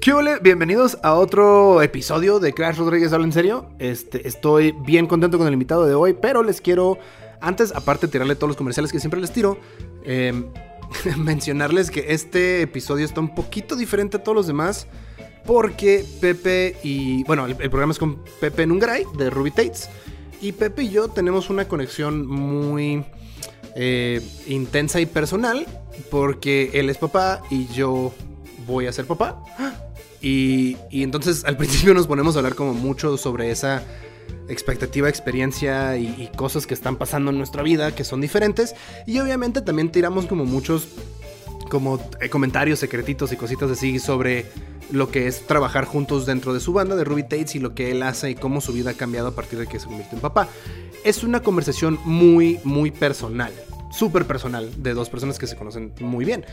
¿Qué ole? Bienvenidos a otro episodio de Crash Rodríguez Habla en Serio. Este, estoy bien contento con el invitado de hoy, pero les quiero, antes, aparte de tirarle todos los comerciales que siempre les tiro, eh, mencionarles que este episodio está un poquito diferente a todos los demás. Porque Pepe y. Bueno, el, programa es con Pepe Nungaray de Ruby Tates. Y Pepe y yo tenemos una conexión muy eh, intensa y personal. Porque él es papá y yo voy a ser papá. Y, entonces al principio nos ponemos a hablar como mucho sobre esa expectativa, experiencia y, y, cosas que están pasando en nuestra vida que son diferentes. Y obviamente también tiramos como muchos como eh, comentarios secretitos y cositas así sobre lo que es trabajar juntos dentro de su banda de Ruby Tates y lo que él hace y cómo su vida ha cambiado a partir de que se convirtió en papá. Es una conversación muy, muy personal, súper personal, de dos personas que se conocen muy bien.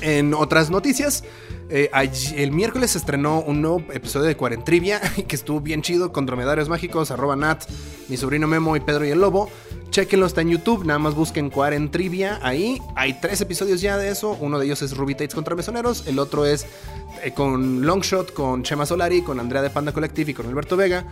En otras noticias, eh, el miércoles se estrenó un nuevo episodio de Cuarentrivia que estuvo bien chido con dromedarios mágicos, arroba Nat, mi sobrino Memo y Pedro y el Lobo. Chequenlo, está en YouTube, nada más busquen Cuarentrivia ahí. Hay tres episodios ya de eso. Uno de ellos es Ruby Tates contra Mesoneros, el otro es eh, con Longshot, con Chema Solari, con Andrea de Panda Collective y con Alberto Vega.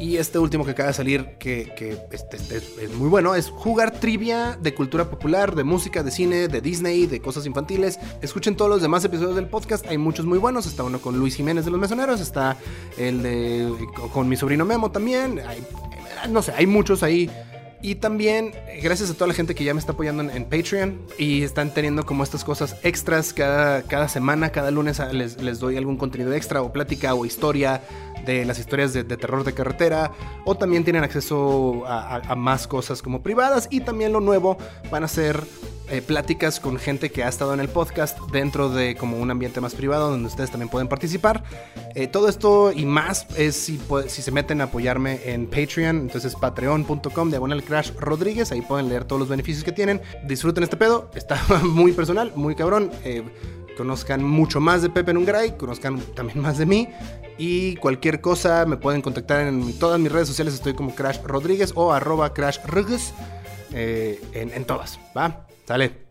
Y este último que acaba de salir, que, es muy bueno, es jugar trivia de cultura popular, de música, de cine, de Disney, de cosas infantiles. Escuchen todos los demás episodios del podcast, hay muchos muy buenos. Está uno con Luis Jiménez de los Mesoneros, está el de con mi sobrino Memo también. No sé, hay muchos ahí. Y también, gracias a toda la gente que ya me está apoyando en, en, Patreon y están teniendo como estas cosas extras cada, cada semana, cada lunes les, les, doy algún contenido extra o plática o historia de las historias de, terror de carretera. O también tienen acceso a, más cosas como privadas. Y también lo nuevo van a ser eh, pláticas con gente que ha estado en el podcast dentro de como un ambiente más privado donde ustedes también pueden participar. Eh, todo esto y más es si, si, se meten a apoyarme en Patreon, entonces patreon.com diagonal crash Rodríguez, ahí pueden leer todos los beneficios que tienen. Disfruten este pedo, está muy personal, muy cabrón. Eh, conozcan mucho más de Pepe Nungray, conozcan también más de mí. Y cualquier cosa me pueden contactar en todas mis redes sociales, estoy como Crash Rodríguez o arroba Crash Rodríguez. Eh, en, en todas, ¿va? Sale.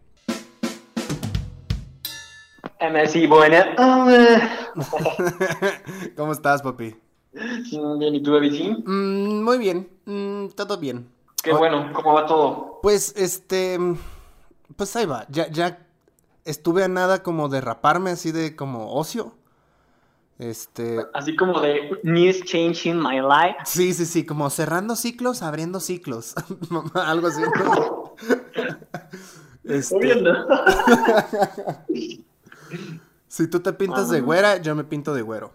Messi, buena. ¿Cómo estás, papi? Bien, ¿y tú, David? Mm, muy bien, mm, todo bien. Qué bueno, ¿cómo va todo? Pues, este, pues ahí va, ya, ya estuve a nada como de raparme así de como ocio. Este. Así como de News Changing My Life. Sí, sí, sí, como cerrando ciclos, abriendo ciclos. Algo así. ¿no? este... si tú te pintas de güera, yo me pinto de güero.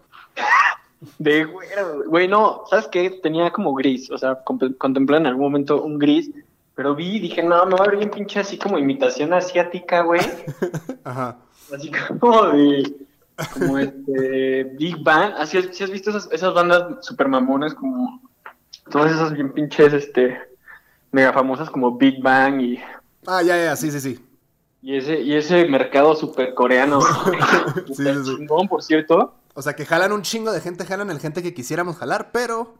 De güero, güey, no, ¿sabes qué? Tenía como gris, o sea, contemplé en algún momento un gris, pero vi y dije, no, me va a ver bien pinche así como imitación asiática, güey. Ajá. Así como de como este Big Bang, así si has visto esas, esas bandas super mamonas como todas esas bien pinches este mega famosas como Big Bang y Ah, ya, ya, sí, sí, sí. Y ese y ese mercado super coreano. sí, sí, sí. chingón, por cierto. O sea, que jalan un chingo de gente, jalan el gente que quisiéramos jalar, pero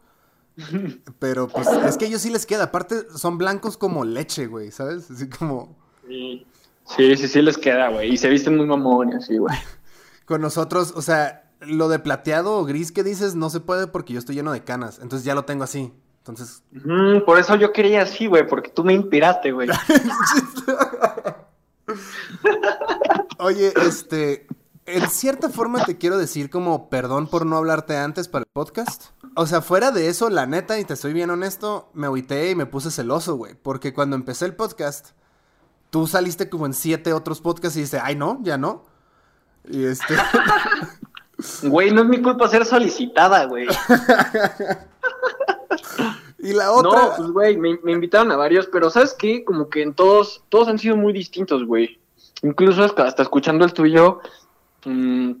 pero pues es que a ellos sí les queda, aparte son blancos como leche, güey, ¿sabes? Así como Sí. Sí, sí, sí les queda, güey, y se visten muy mamones, sí, güey con nosotros, o sea, lo de plateado o gris que dices no se puede porque yo estoy lleno de canas, entonces ya lo tengo así. Entonces, mm, por eso yo quería así, güey, porque tú me inspiraste, güey. Oye, este, en cierta forma te quiero decir como perdón por no hablarte antes para el podcast. O sea, fuera de eso, la neta, y te estoy bien honesto, me agüité y me puse celoso, güey, porque cuando empecé el podcast, tú saliste como en siete otros podcasts y dices, ay, no, ya no. Y este. Güey, no es mi culpa ser solicitada, güey. y la otra. No, pues, güey, me, me, invitaron a varios, pero ¿sabes qué? Como que en todos, todos han sido muy distintos, güey. Incluso hasta, hasta escuchando el tuyo, mmm,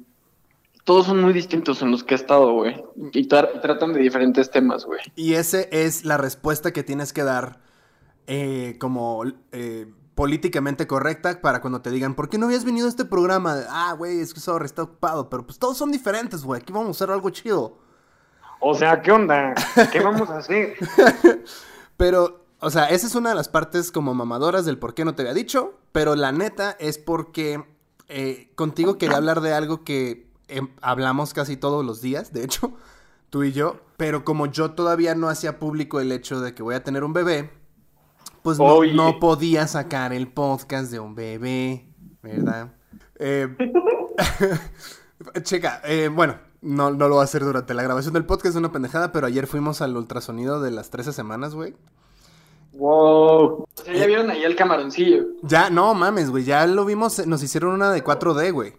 todos son muy distintos en los que he estado, güey. Y tra tratan de diferentes temas, güey. Y esa es la respuesta que tienes que dar eh, como. Eh, políticamente correcta para cuando te digan, ¿por qué no habías venido a este programa? Ah, güey, es que sorry, está ocupado, pero pues todos son diferentes, güey, aquí vamos a hacer algo chido. O sea, ¿qué onda? ¿Qué vamos a hacer? pero, o sea, esa es una de las partes como mamadoras del por qué no te había dicho, pero la neta es porque eh, contigo quería hablar de algo que em, hablamos casi todos los días, de hecho, tú y yo. Pero como yo todavía no hacía público el hecho de que voy a tener un bebé, pues no, no podía sacar el podcast de un bebé, ¿verdad? Eh, checa, eh, bueno, no, no lo voy a hacer durante la grabación del podcast, es una pendejada, pero ayer fuimos al ultrasonido de las 13 semanas, güey. Wow. Ya vieron ahí el camaroncillo. Ya, no mames, güey, ya lo vimos, nos hicieron una de 4D, güey.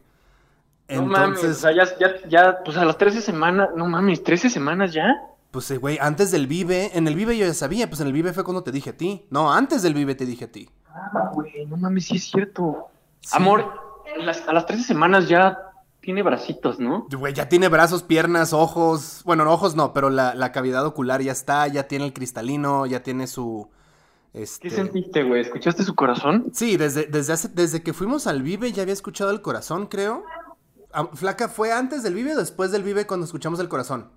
No mames, o sea, ya, ya, ya, pues a las 13 semanas, no mames, 13 semanas ya. Pues, eh, güey, antes del Vive, en el Vive yo ya sabía, pues en el Vive fue cuando te dije a ti. No, antes del Vive te dije a ti. Ah, güey, no mames, sí es cierto. Sí. Amor, las- a las 13 semanas ya tiene bracitos, ¿no? Güey, ya tiene brazos, piernas, ojos. Bueno, no, ojos no, pero la, la cavidad ocular ya está, ya tiene el cristalino, ya tiene su. Este... ¿Qué sentiste, güey? ¿Escuchaste su corazón? Sí, desde, desde, hace- desde que fuimos al Vive ya había escuchado el corazón, creo. Ah, Flaca, ¿fue antes del Vive o después del Vive cuando escuchamos el corazón?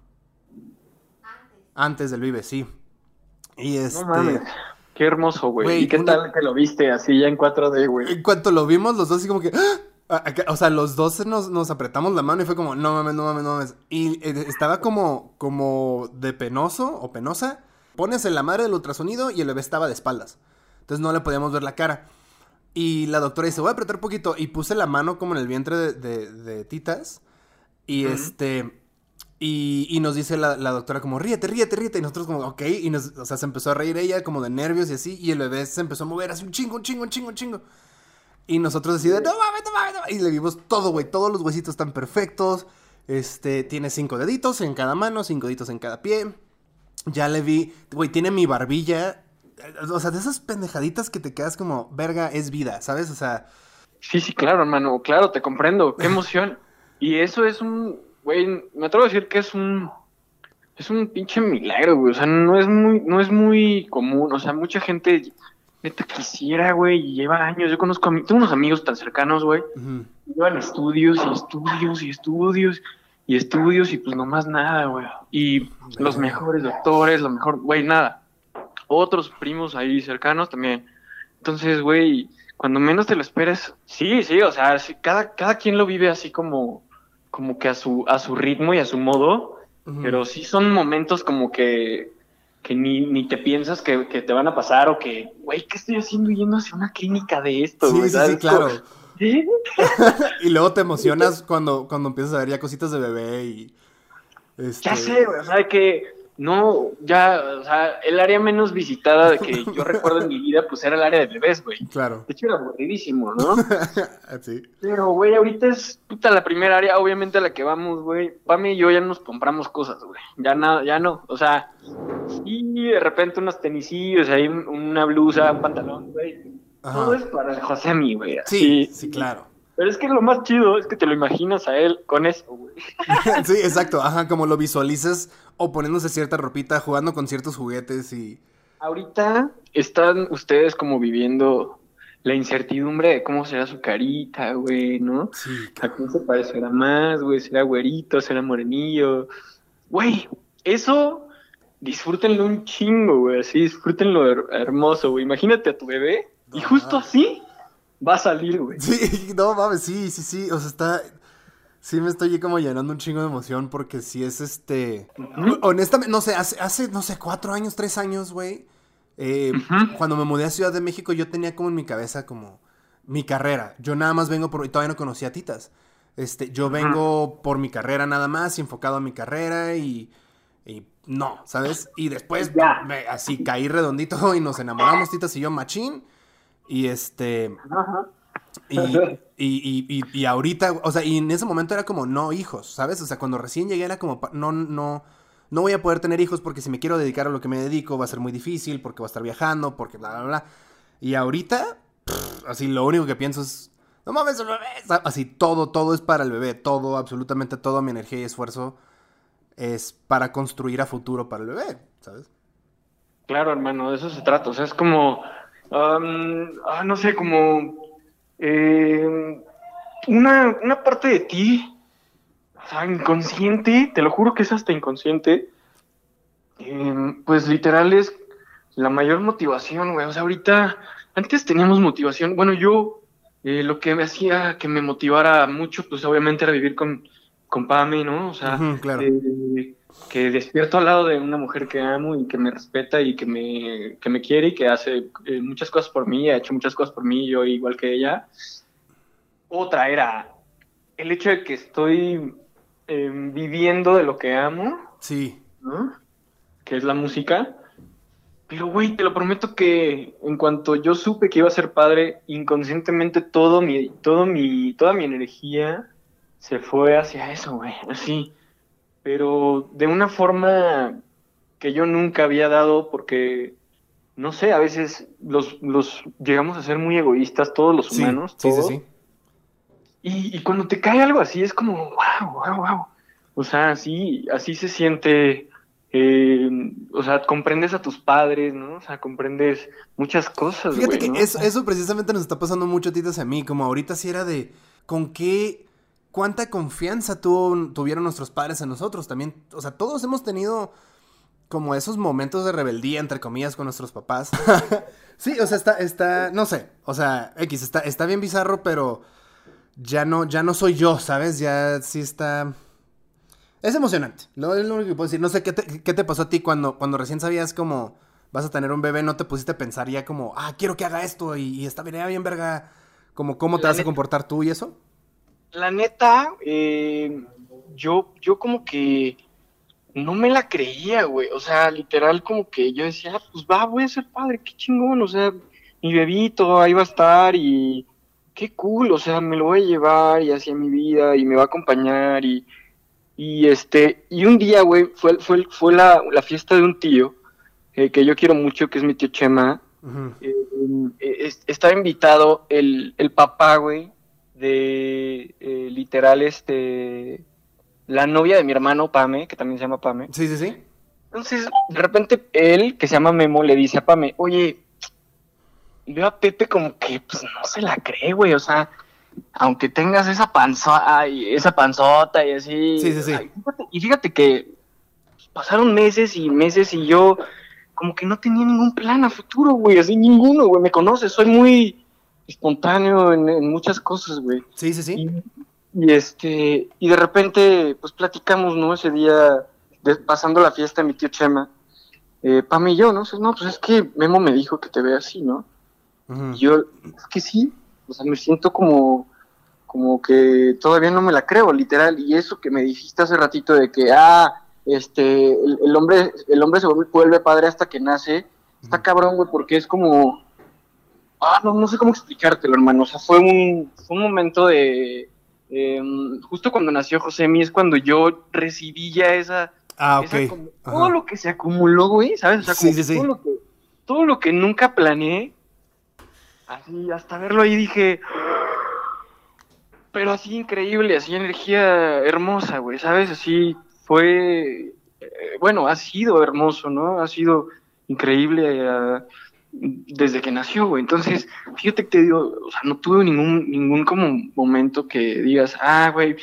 Antes del Vive, sí. Y este. No mames. Qué hermoso, güey. ¿Y qué una- tal que lo viste así ya en 4D, güey? En cuanto lo vimos, los dos así como que... ¡ah! Acá- O sea, los dos nos, nos apretamos la mano y fue como, no mames, no mames, no mames. Y eh, estaba como, como de penoso o penosa. Pones en la madre del ultrasonido y el bebé estaba de espaldas. Entonces no le podíamos ver la cara. Y la doctora dice, voy a apretar poquito. Y puse la mano como en el vientre de, de- de Titas. Y este... Y, y nos dice la, la doctora como, ríete, ríete, ríete. Y nosotros como, ok. Y nos, o sea, se empezó a reír ella como de nervios y así. Y el bebé se empezó a mover así un chingo, un chingo, un chingo, un chingo. Y nosotros así de, no mames, no mames, no mames". Y le vimos todo, güey. Todos los huesitos están perfectos. Este, tiene cinco deditos en cada mano, cinco deditos en cada pie. Ya le vi, güey, tiene mi barbilla. Eh, O sea, de esas pendejaditas que te quedas como, verga, es vida, ¿sabes? O sea, Sí, sí, claro, hermano. Claro, te comprendo. Qué emoción. Y eso es un, güey, me atrevo a decir que es un, es un pinche milagro, güey. O sea, no es muy, no es muy común. O sea, mucha gente neta quisiera, güey, y lleva años. Yo conozco a mí, tengo unos amigos tan cercanos, güey. ujú. Llevan estudios y estudios y estudios y estudios y pues nomás nada, güey. Y los mejores doctores, lo mejor, güey, nada. Otros primos ahí cercanos también. Entonces, güey, cuando menos te lo esperes, sí, sí, o sea, sí, cada, cada quien lo vive así como, como que a su, a su ritmo y a su modo, pero sí son momentos como que, que ni, ni te piensas que, que te van a pasar o que, güey, ¿qué estoy haciendo yendo hacia una clínica de esto? Sí, sí, sí, claro. ¿Sí? Y luego te emocionas cuando, cuando empiezas a ver ya cositas de bebé y... Este... Ya sé, güey, o sea, que no, ya, o sea, el área menos visitada de que yo recuerdo en mi vida, pues era el área de bebés, güey. Claro. De hecho, era aburridísimo, ¿no? sí. Pero, güey, ahorita es puta la primera área, obviamente a la que vamos, güey. Pami y yo ya nos compramos cosas, güey. Ya nada, ya no. O sea, y de repente unos tenisillos, ahí un- una blusa, un pantalón, güey. Todo es para José mí, güey. Sí, sí, claro. Pero es que lo más chido es que te lo imaginas a él con eso, güey. sí, exacto. Ajá, como lo visualices o poniéndose cierta ropita, jugando con ciertos juguetes y... Ahorita están ustedes como viviendo la incertidumbre de cómo será su carita, güey, ¿no? Sí, ¿A quién se parecerá más, güey? ¿Será güerito? ¿Será morenillo? Güey, eso disfrútenlo un chingo, güey, así, disfrútenlo her- hermoso, güey. Imagínate a tu bebé y justo así va a salir, güey. Sí, no mames, sí, sí, sí. O sea, está. Sí, me estoy como llenando un chingo de emoción porque sí es este. Honestamente, no sé, hace, hace, no sé, cuatro años, tres años, güey. eh. Cuando me mudé a Ciudad de México, yo tenía como en mi cabeza como mi carrera. Yo nada más vengo por. y Todavía no conocía a Titas. Este, yo vengo por mi carrera nada más, enfocado a mi carrera y. y no, ¿sabes? Y después me- así caí redondito y nos enamoramos, Titas y yo, machín. Y este. Ajá. Y, y, y, y, y ahorita, o sea, y en ese momento era como no hijos, ¿sabes? O sea, cuando recién llegué era como, no, no, no voy a poder tener hijos porque si me quiero dedicar a lo que me dedico va a ser muy difícil, porque voy a estar viajando, porque bla, bla, bla. Y ahorita, pff, así lo único que pienso es, no mames, el bebé. Así todo, todo es para el bebé, todo, absolutamente toda mi energía y esfuerzo es para construir a futuro para el bebé, ¿sabes? Claro, hermano, de eso se trata. O sea, es como, am, ah, no sé, como eh, una, una parte de ti, o sea, inconsciente, te lo juro que es hasta inconsciente, em, pues literal es la mayor motivación, güey. O sea, ahorita, antes teníamos motivación. Bueno, yo, eh, lo que me hacía que me motivara mucho, pues obviamente era vivir con, con Pame, ¿no? O sea, Ujú, claro. eh, que despierto al lado de una mujer que amo y que me respeta y que me, que me quiere y que hace eh, muchas cosas por mí, ha hecho muchas cosas por mí, yo igual que ella. Otra era el hecho de que estoy eh, viviendo de lo que amo, Sí. ¿no? Que es la música. Pero, güey, te lo prometo que en cuanto yo supe que iba a ser padre, inconscientemente todo mi, todo mi, toda mi energía se fue hacia eso, güey, así. Pero de una forma que yo nunca había dado porque, no sé, a veces los, los llegamos a ser muy egoístas, todos los Sí, humanos. sí, sí, todos. sí. Y, y cuando te cae algo así es como, wow, wow, wow. O sea, así, así se siente. eh, o sea, comprendes a tus padres, ¿no? O sea, comprendes muchas cosas. Fíjate güey, que ¿no? eso, eso precisamente nos está pasando mucho a titas a mí, como ahorita sí era de con qué, cuánta confianza tuvo- tuvieron nuestros padres en nosotros también. O sea, todos hemos tenido como esos momentos de rebeldía, entre comillas, con nuestros papás. sí, o sea, está, está, no sé, o sea, X, está, está bien bizarro, pero ya no, ya no soy yo, ¿sabes? Ya sí está... Es emocionante, lo, es lo único que puedo decir. No sé, ¿qué te, qué te pasó a ti cuando, cuando recién sabías como vas a tener un bebé? ¿No te pusiste a pensar ya como, ah, quiero que haga esto y, y está bien, bien verga? Como, ¿cómo te La vas a comportar tú y eso? La neta, eh, yo, yo como que no me la creía, güey. O sea, literal como que yo decía, "Ah, pues va, voy a ser padre, qué chingón. O sea, mi bebito ahí va a estar y qué cool. O sea, me lo voy a llevar y en mi vida y me va a acompañar y, y este, y un día, güey, fue, fue, fue la, la fiesta de un tío eh, que yo quiero mucho, que es mi tío Chema. Eh, eh, es- estaba invitado el, el papá, güey, de eh, literal, este, la novia de mi hermano, Pame, que también se llama Pame. Sí, sí, sí. Entonces, de repente, él, que se llama Memo, le dice a Pame, oye, veo a Pepe como que, pues, no se la cree, güey, o sea, aunque tengas esa panzota, esa panzota y así. Sí, sí, sí. ay, fíjate- y fíjate que pasaron meses y meses y yo como que no tenía ningún plan a futuro, güey, así ninguno, güey, me conoces, soy muy espontáneo en, en muchas cosas, güey. Sí, sí, sí. Y, y, este, y de repente, pues platicamos, ¿no? Ese día, de- pasando la fiesta, mi tío Chema, eh, Pam y yo, ¿no? No, pues es que Memo me dijo que te ve así, ¿no? Y yo, es que sí, o sea, me siento como, como que todavía no me la creo, literal. Y eso que me dijiste hace ratito de que, ah, este, el, el hombre, el hombre se vuelve, padre hasta que nace, está cabrón, güey, porque es como, ah, no, no sé cómo explicártelo, hermano. O sea, fue un, fue un momento de, em, justo cuando nació Josemi es cuando yo recibí ya esa, Ah, esa ok. como- todo lo que se acumuló, güey, ¿sabes? O sea, como Sí, sí, que sí. Todo, lo que, todo lo que nunca planeé, así, hasta verlo ahí dije, pero así increíble, así energía hermosa, güey, ¿sabes? Así fue, eh, bueno, ha sido hermoso, ¿no? Ha sido increíble eh, desde que nació, güey. Entonces, fíjate que te digo, o sea, no tuve ningún, ningún como momento que digas, ah, güey,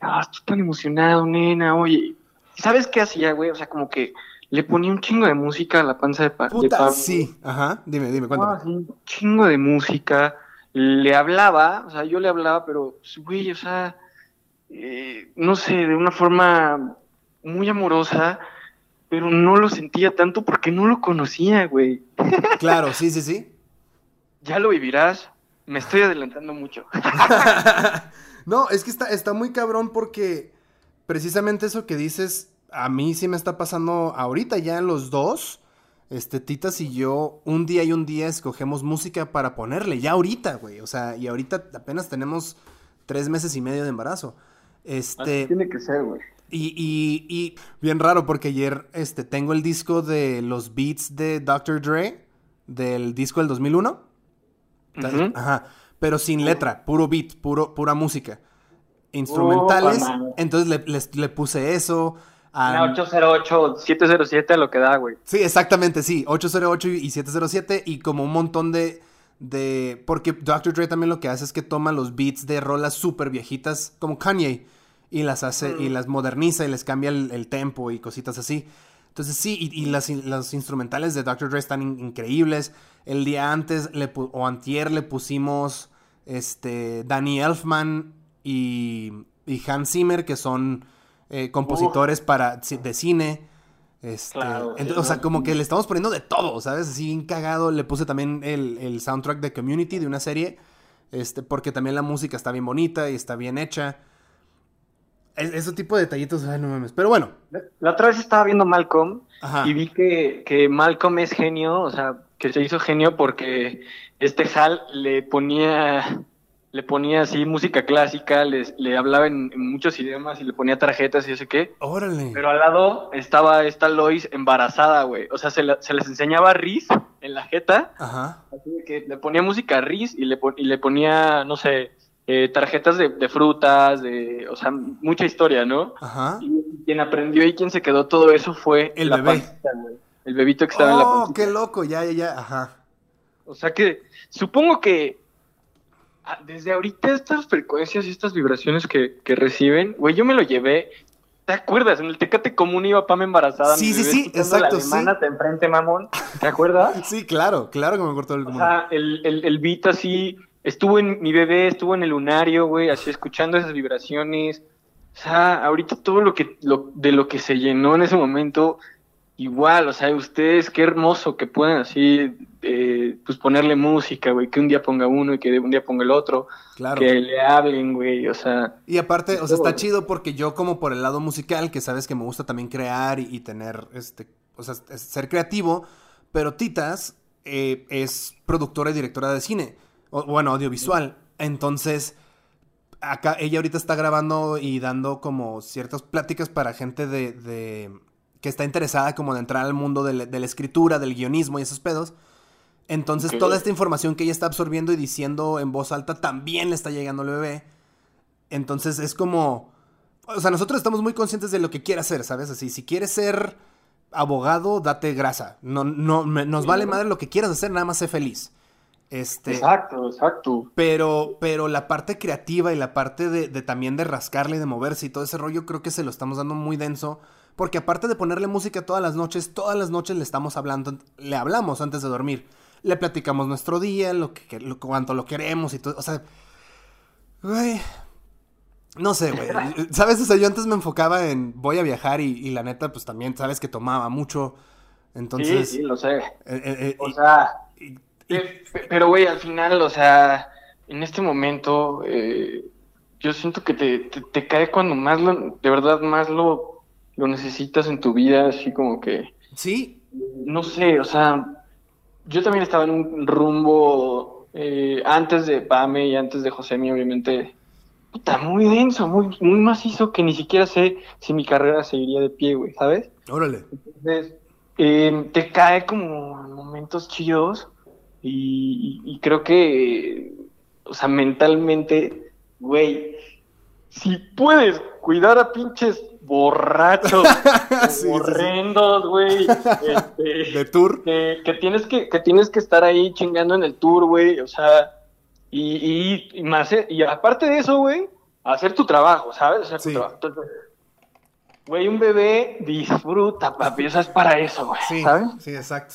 ah, estoy tan emocionado, nena, oye. ¿Y ¿Sabes qué hacía, güey? O sea, como que le ponía un chingo de música a la panza de, pa de Puta, Pablo. sí. Ajá. Dime, dime, Ah, cuéntame. sí, un chingo de música. Le hablaba, o sea, yo le hablaba, pero, güey, o sea, eh, no sé, de una forma muy amorosa, pero no lo sentía tanto porque no lo conocía, güey. Claro, sí, sí, sí. Ya lo vivirás. Me estoy adelantando mucho. no, es que está, está muy cabrón porque precisamente eso que dices, a mí sí me está pasando ahorita ya los dos. Este, Titas y yo, un día y un día escogemos música para ponerle, ya ahorita, güey. O sea, y ahorita apenas tenemos tres meses y medio de embarazo. Este, tiene que ser, güey. Y, y, y bien raro porque ayer este, tengo el disco de los beats de Dr. Dre, del disco del 2001. Ujú. Ajá. Pero sin letra, puro beat, puro, pura música. Instrumentales. Oh, entonces le, puse eso. a- Una 808, 707 a lo que da, güey. Sí, exactamente, sí. 808 y 707 y como un montón de... de porque Dr. Dre también lo que hace es que toma los beats de rolas súper viejitas como Kanye y las hace y Mm. las moderniza y les cambia el, el tempo y cositas así. Entonces sí, y, y las, in- las instrumentales de Dr. Dre están in- increíbles. El día antes le o antier le pusimos este Danny Elfman y y Hans Zimmer, que son eh, compositores para, de cine. Este, o sea, como que le estamos poniendo de todo, ¿sabes? Así bien cagado. Le puse también el, soundtrack de Community de una serie. Este, porque también la música está bien bonita y está bien hecha. Ese tipo de detallitos, ay, no mames. Pero bueno. La, otra vez estaba viendo Malcolm y vi que, que Malcolm es genio, o sea, que se hizo genio porque este Hal le ponía le ponía así música clásica, le hablaba en, muchos idiomas y le ponía tarjetas y no sé qué. Órale. Pero al lado estaba esta Lois embarazada, güey. O sea, se, les enseñaba Riz en la jeta. Ajá. Así que le ponía música Riz y le, y le ponía, no sé, eh, tarjetas de, frutas, de, o sea, mucha historia, ¿no? Ajá. Y quien aprendió y quien se quedó todo eso fue el bebé. el bebito que estaba en la Oh, qué loco, ya, ya, ya, ajá. O sea que supongo que Ah, desde ahorita estas frecuencias y estas vibraciones que, reciben, güey, yo me lo llevé. ¿Te acuerdas? En el Tecate Común iba Pam embarazada. Sí, sí, sí, exacto. La alemana te enfrente, mamón. ¿Te acuerdas? sí, claro, claro que me acuerdo el O sea, el, el, el beat así, estuvo en mi bebé, estuvo en el lunario, güey, así escuchando esas vibraciones. O sea, ahorita todo lo que, lo, de lo que se llenó en ese momento, igual, o sea, ustedes, qué hermoso que puedan así, eh, pues ponerle música, güey, que un día ponga uno y que un día ponga el otro, claro. que le hablen, güey, o sea. Y aparte, o sea, está chido porque yo como por el lado musical, que sabes que me gusta también crear y, tener, este, o sea, ser creativo, pero Titas eh, es productora y directora de cine, o, bueno, audiovisual, entonces... Acá ella ahorita está grabando y dando como ciertas pláticas para gente de que está interesada como de entrar al mundo de, la escritura, del guionismo y esos pedos. Entonces toda esta información que ella está absorbiendo y diciendo en voz alta también le está llegando al bebé. Entonces es como... O sea, nosotros estamos muy conscientes de lo que quiere hacer, ¿sabes? Así, si quieres ser abogado, date grasa. No, no, nos vale madre lo que quieras hacer, nada más sé feliz. Este, exacto, exacto. Pero, pero la parte creativa y la parte de, de, también de rascarle y de moverse y todo ese rollo, creo que se lo estamos dando muy denso porque aparte de ponerle música todas las noches, todas las noches le estamos hablando, le hablamos antes de dormir. Le platicamos nuestro día, lo que, lo, cuánto lo queremos y todo. O sea, güey. No sé, güey. ¿Sabes? O sea, yo antes me enfocaba en voy a viajar y, la neta, pues también, sabes que tomaba mucho. Entonces. Sí, sí, lo sé. Eh, eh, eh, o sea. Pero, güey, al final, o sea, en este momento, yo siento que te, te, cae cuando más lo, de verdad, más lo lo necesitas en tu vida, así como que... Sí. No sé, o sea, yo también estaba en un rumbo eh, antes de Pame y antes de Josemi, obviamente, puta, muy denso, muy, muy macizo, que ni siquiera sé si mi carrera seguiría de pie, güey, ¿sabes? Órale. Entonces, eh, te cae como en momentos chidos y, y creo que, o sea, mentalmente, güey, si puedes cuidar a pinches borrachos, horrendos, güey. Este, de tour. Que, tienes que, que tienes que estar ahí chingando en el tour, güey. O sea, y, y, más, y aparte de eso, güey, hacer tu trabajo, ¿sabes? Hacer tu trabajo. güey, un bebé disfruta, papi. Eso es para eso, güey. Sí, ¿sabes? Sí, exacto.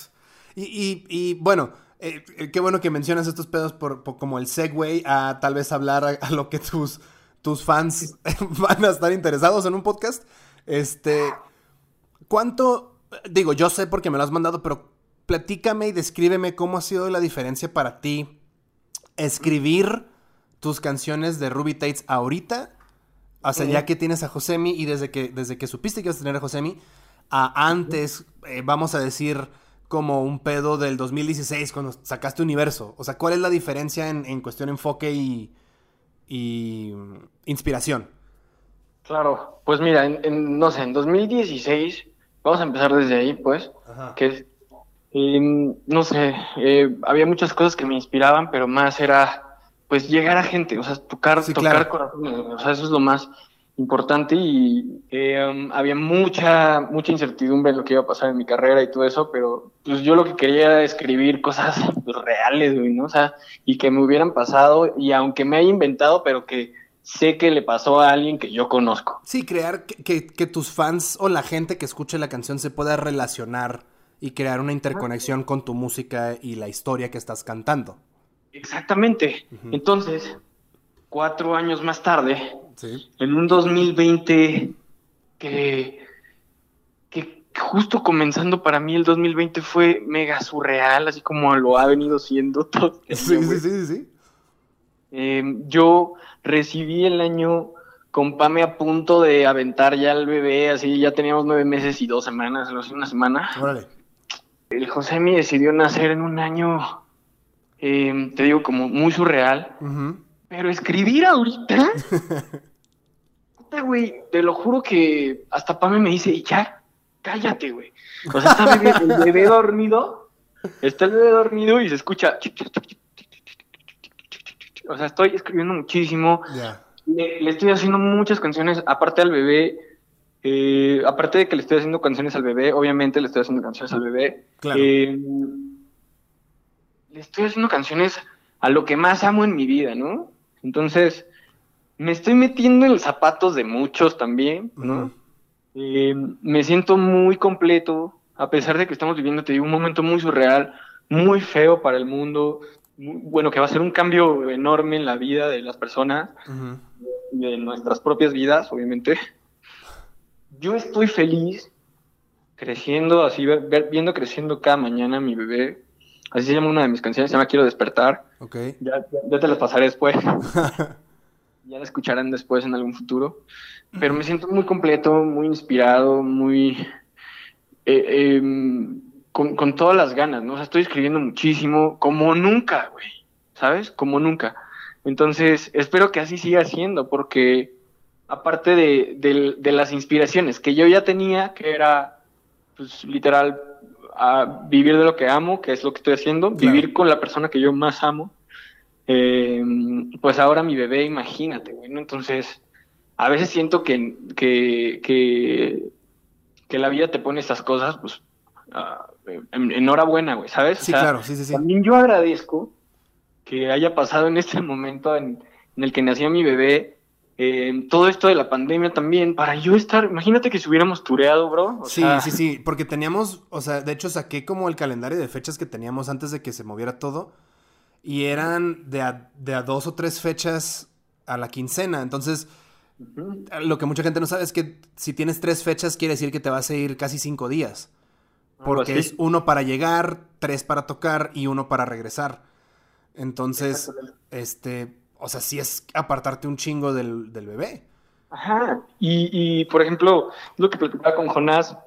Y, y, y bueno, eh, qué bueno que mencionas estos pedos por, como el segue a tal vez hablar a lo que tus tus fans van a estar interesados en un podcast. Este, ¿cuánto? Digo, yo sé porque me lo has mandado, pero platícame y descríbeme cómo ha sido la diferencia para ti escribir tus canciones de Ruby Tates ahorita, o sea, ya que tienes a Josemi y desde que, desde que supiste que ibas a tener a Josemi, a antes, eh, vamos a decir, como un pedo del 2016 cuando sacaste Universo. O sea, ¿cuál es la diferencia en, en cuestión de enfoque y, y inspiración? Claro, pues mira, en, no sé, en 2016, vamos a empezar desde ahí, pues, que em, no sé, eh, había muchas cosas que me inspiraban, pero más era, pues, llegar a gente, o sea, tocar, tocar corazones, o sea, eso es lo más importante y eh, había mucha, mucha incertidumbre en lo que iba a pasar en mi carrera y todo eso, pero pues yo lo que quería era escribir cosas pues, reales, güey, ¿no? O sea, y que me hubieran pasado y aunque me haya inventado, pero que sé que le pasó a alguien que yo conozco. Sí, crear que, que, tus fans o la gente que escuche la canción se pueda relacionar y crear una interconexión con tu música y la historia que estás cantando. Exactamente. Entonces, cuatro años más tarde, Sí. En un 2020 que, que justo comenzando para mí el 2020 fue mega surreal, así como lo ha venido siendo todo. este Sí, sí, sí, sí, sí. Eh, yo recibí el año con Pame a punto de aventar ya al bebé, así ya teníamos nueve meses y dos semanas, una semana. Órale. El Josemi decidió nacer en un año, eh, te digo, como muy surreal. Ujú. Pero escribir ahorita, puta, güey, te lo juro que hasta Pame me dice, ya, cállate, güey. O sea, está bebé- el bebé dormido, está el bebé dormido y se escucha. O sea, estoy escribiendo muchísimo. Le, le estoy haciendo muchas canciones, aparte al bebé. eh, aparte de que le estoy haciendo canciones al bebé, obviamente le estoy haciendo canciones al bebé. Claro. eh, le estoy haciendo canciones a lo que más amo en mi vida, ¿no? Entonces, me estoy metiendo en los zapatos de muchos también, ¿no? Eh, me siento muy completo, a pesar de que estamos viviendo, te digo, un momento muy surreal, muy feo para el mundo, muy- bueno, que va a ser un cambio enorme en la vida de las personas Ujú. de nuestras propias vidas, obviamente. Yo estoy feliz creciendo, así, ver- ver- viendo creciendo cada mañana mi bebé. Así se llama una de mis canciones, se llama Quiero despertar. Ok. Ya, ya- te las pasaré después. ya la escucharán después en algún futuro. Pero me siento muy completo, muy inspirado, muy... eh, em, con, con todas las ganas, ¿no? O sea, estoy escribiendo muchísimo, como nunca, güey. ¿Sabes? Como nunca. Entonces, espero que así siga siendo, porque aparte de, de las inspiraciones que yo ya tenía, que era, pues, literal, a vivir de lo que amo, que es lo que estoy haciendo, Claro. vivir con la persona que yo más amo, eh, pues ahora mi bebé, imagínate, güey, ¿no? Entonces, a veces siento que, que, que, que la vida te pone estas cosas, pues, ah, en- enhorabuena, güey, ¿sabes? O Sí, sea, claro, sí, sí, sí. también yo agradezco que haya pasado en este momento en, en el que nació mi bebé, eh, todo esto de la pandemia también, para yo estar, imagínate que si hubiéramos tureado, bro. o Sí, sea, sí, sí, porque teníamos, o sea, de hecho saqué como el calendario de fechas que teníamos antes de que se moviera todo y eran de a, de a dos o tres fechas a la quincena, entonces lo que mucha gente no sabe es que si tienes tres fechas quiere decir que te vas a ir casi cinco días, porque es uno para llegar, tres para tocar y uno para regresar. Entonces, este, o sea, sí es apartarte un chingo del, del bebé. Ajá, y, y por ejemplo, lo que platicaba con Jonás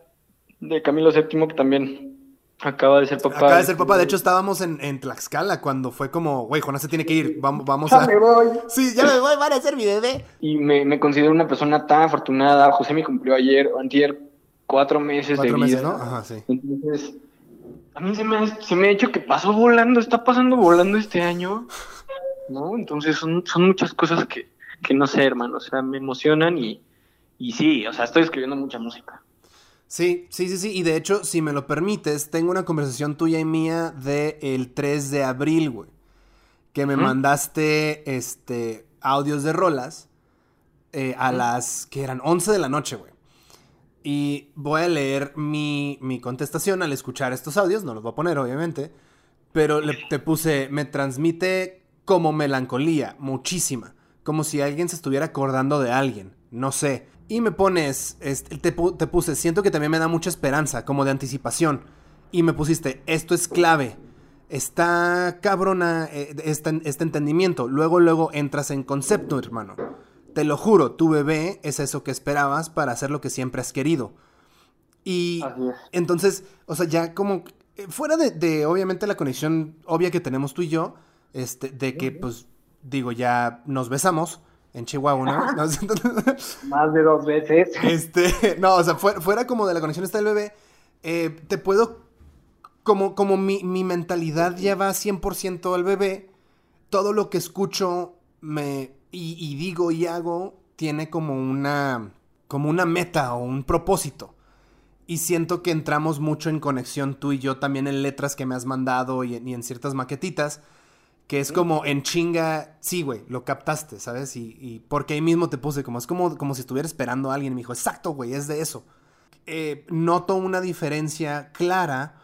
de Camilo VII, que también acaba de ser papá. Acaba de ser papá, de hecho estábamos en, en Tlaxcala cuando fue como, güey, Jonás se tiene que ir, vamos, vamos Ya a... me voy. Sí, ya me voy, van a ser mi bebé. Y me, me considero una persona tan afortunada. José me cumplió ayer, o antier, cuatro meses Cuatro de meses, vida. ¿no? Ajá, sí. Entonces, a mí se me, ha, se me ha hecho que pasó volando, está pasando volando este año, ¿no? Entonces son, son muchas cosas que, que no sé, hermano, o sea, me emocionan y, y sí, o sea, estoy escribiendo mucha música. Sí, sí, sí, sí. Y de hecho, si me lo permites, tengo una conversación tuya y mía de el 3 de abril, güey. Que me mandaste, este, audios de rolas eh, a las que eran 11 de la noche, güey. Y voy a leer mi, mi contestación al escuchar estos audios. No los voy a poner, obviamente. Pero le, te puse, me transmite como melancolía, muchísima. Como si alguien se estuviera acordando de alguien. No sé. Y me pones, este, te, pu- te puse, siento que también me da mucha esperanza, como de anticipación. Y me pusiste, esto es clave. Está cabrona eh, este, este entendimiento. Luego, luego entras en concepto, hermano. Te lo juro, tu bebé es eso que esperabas para hacer lo que siempre has querido. Y entonces, o sea, ya como eh, fuera de, de, obviamente la conexión obvia que tenemos tú y yo, este, de que pues digo, ya nos besamos en Chihuahua, ¿no? Más de dos veces. este, no, o sea, fuera, fuera como de la conexión está el bebé, eh, te puedo, como, como mi, mi mentalidad ya va 100% al bebé, todo lo que escucho me, y, y digo y hago tiene como una, como una meta o un propósito. Y siento que entramos mucho en conexión tú y yo también en letras que me has mandado y en ciertas maquetitas. Que es como en chinga, sí, güey, lo captaste, ¿sabes? Y, y porque ahí mismo te puse como, es como, como si estuviera esperando a alguien y me dijo, exacto, güey, es de eso. Eh, noto una diferencia clara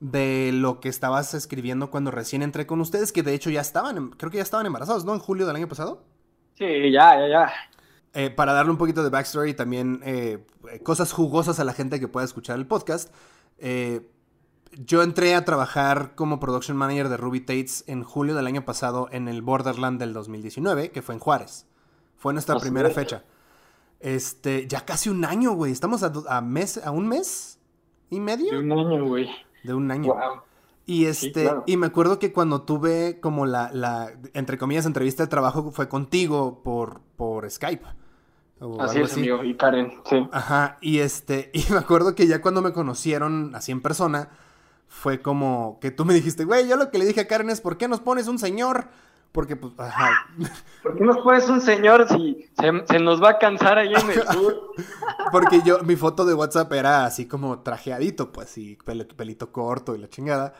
de lo que estabas escribiendo cuando recién entré con ustedes, que de hecho ya estaban, creo que ya estaban embarazados, ¿no? En julio del año pasado. Sí, ya, ya, ya. eh, para darle un poquito de backstory y también eh, cosas jugosas a la gente que pueda escuchar el podcast, eh, yo entré a trabajar como production manager de Ruby Tates en julio del año pasado en el Borderland del 2019, que fue en Juárez. Fue nuestra Así primera es. fecha. Este, ya casi un año, güey. Estamos a, a mes, a un mes y medio De un año, güey. de un año. Wow. Y este, claro. y me acuerdo que cuando tuve como la, la, entre comillas, entrevista de trabajo fue contigo por, por Skype. o Así es, amigo. Y Karen, sí. Ajá, y este, y me acuerdo que ya cuando me conocieron así en persona, fue como que tú me dijiste, güey, yo lo que le dije a Karen es, ¿por qué nos pones un señor? Porque, pues, ajá, ¿Por qué nos pones un señor si se, se nos va a cansar ahí en el sur? porque yo, mi foto de WhatsApp era así como trajeadito, pues, y pelo- pelito corto y la chingada.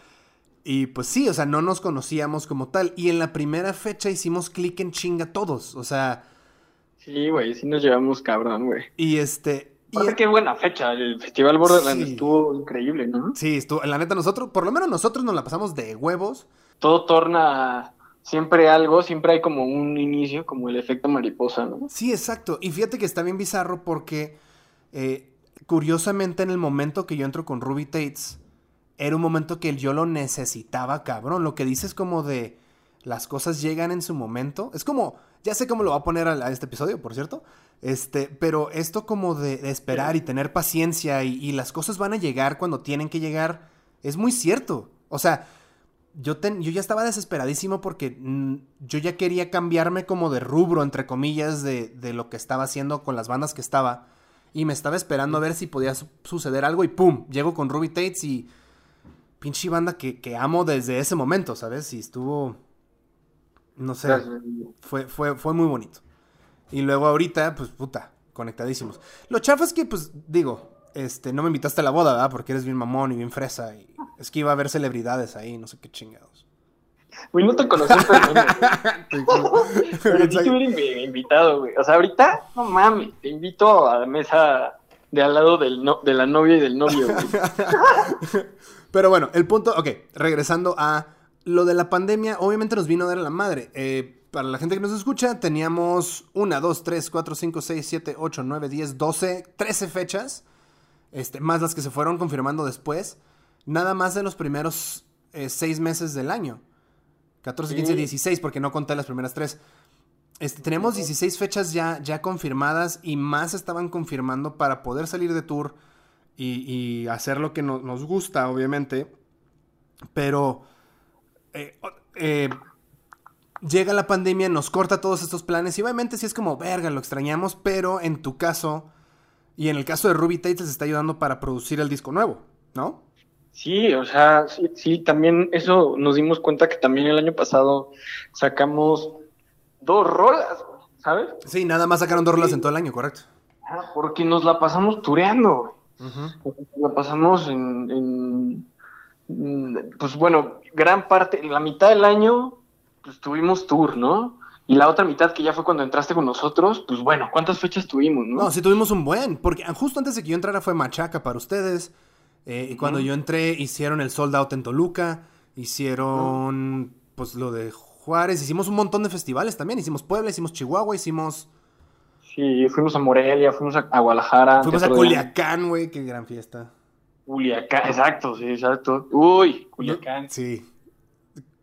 Y pues sí, o sea, no nos conocíamos como tal. Y en la primera fecha hicimos clic en chinga todos, o sea, Sí, güey, sí nos llevamos cabrón, güey. y este... y- Aparte, qué buena fecha. El Festival Borderlands Sí. estuvo increíble, ¿no? Sí, estuvo, la neta, nosotros, por lo menos nosotros nos la pasamos de huevos. Todo torna siempre algo, siempre hay como un inicio, como el efecto mariposa, ¿no? Sí, exacto. Y fíjate que está bien bizarro porque, eh, curiosamente, en el momento que yo entro con Ruby Tates, era un momento que yo lo necesitaba, cabrón. Lo que dices como de las cosas llegan en su momento. Es como, ya sé cómo lo va a poner a, este episodio, por cierto. Este, pero esto como de, esperar y tener paciencia y, las cosas van a llegar cuando tienen que llegar, es muy cierto. O sea, yo, ten- yo ya estaba desesperadísimo porque mm, yo ya quería cambiarme como de rubro, entre comillas, de, de lo que estaba haciendo con las bandas que estaba. Y me estaba esperando a ver si podía su- suceder algo y ¡pum! Llego con Ruby Tates y pinche banda que, que amo desde ese momento, ¿sabes? Y estuvo... No sé, Gracias. fue, fue, fue muy bonito. Y luego ahorita, pues puta, conectadísimos. Lo chafa es que, pues, digo, este, no me invitaste a la boda, ¿verdad? Porque eres bien mamón y bien fresa. Y es que iba a haber celebridades ahí, no sé qué chingados. Güey, no te conocí. Pero sí te hubiera invi- invitado, güey. O sea, ahorita, no mames, te invito a la mesa de al lado del no- de la novia y del novio, güey. Pero bueno, el punto, ok, regresando a lo de la pandemia, obviamente nos vino a dar a la madre. Eh, para la gente que nos escucha, teníamos 1, 2, 3, 4, 5, 6, 7, 8, 9, 10, 12, 13 fechas, este, más las que se fueron confirmando después, nada más de los primeros 6 meses del año. 14, 15, Sí. 16, porque no conté las primeras 3. Este, tenemos 16 fechas ya, ya confirmadas y más estaban confirmando para poder salir de tour y, y hacer lo que no- nos gusta, obviamente. Pero eh, eh, llega la pandemia, nos corta todos estos planes y obviamente sí es como, verga, lo extrañamos, pero en tu caso y en el caso de Ruby Tate les está ayudando para producir el disco nuevo, ¿no? Sí, o sea, sí, sí, también eso nos dimos cuenta que también el año pasado sacamos dos rolas, ¿sabes? Sí, nada más sacaron dos rolas en todo el año, correcto. Ah, Porque nos la pasamos tureando, güey. Ujú. La pasamos en- pues bueno, gran parte, la mitad del año, pues tuvimos tour, ¿no? Y la otra mitad, que ya fue cuando entraste con nosotros, pues bueno, ¿cuántas fechas tuvimos, no? No, sí tuvimos un buen, porque justo antes de que yo entrara fue Machaca para ustedes. eh, y cuando yo entré, hicieron el sold out en Toluca, hicieron pues lo de Juárez, hicimos un montón de festivales también. Hicimos Puebla, hicimos Chihuahua, hicimos. Sí, fuimos a Morelia, fuimos a, Guadalajara. Fuimos a Culiacán, güey, qué gran fiesta. Culiacán, exacto, sí, exacto. Uy, Culiacán. Sí.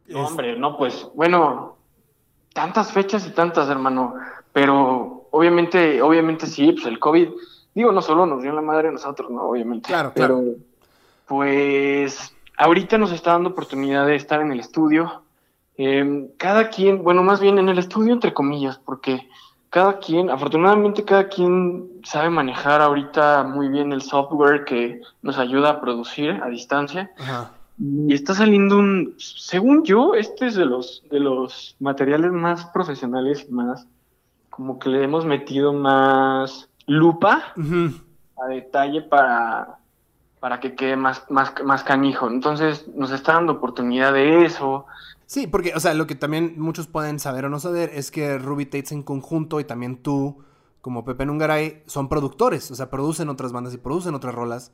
Es- hombre, no, pues, bueno, tantas fechas y tantas, hermano, pero obviamente, obviamente sí, pues el COVID, digo, no solo nos dio la madre a nosotros, ¿no? Obviamente. Claro, pero, claro. pues, ahorita nos está dando oportunidad de estar en el estudio. Eh, cada quien, bueno, más bien en el estudio, entre comillas, porque cada quien, afortunadamente cada quien sabe manejar ahorita muy bien el software que nos ayuda a producir a distancia. Ajá. Y está saliendo un, según yo, este es de los, de los materiales más profesionales y más, como que le hemos metido más lupa a detalle para, para que quede más, más, más canijo. Entonces nos está dando oportunidad de eso. Sí, porque, o sea, lo que también muchos pueden saber o no saber es que Ruby Tates en conjunto y también tú, como Pepe Nungaray, son productores. O sea, producen otras bandas y producen otras rolas.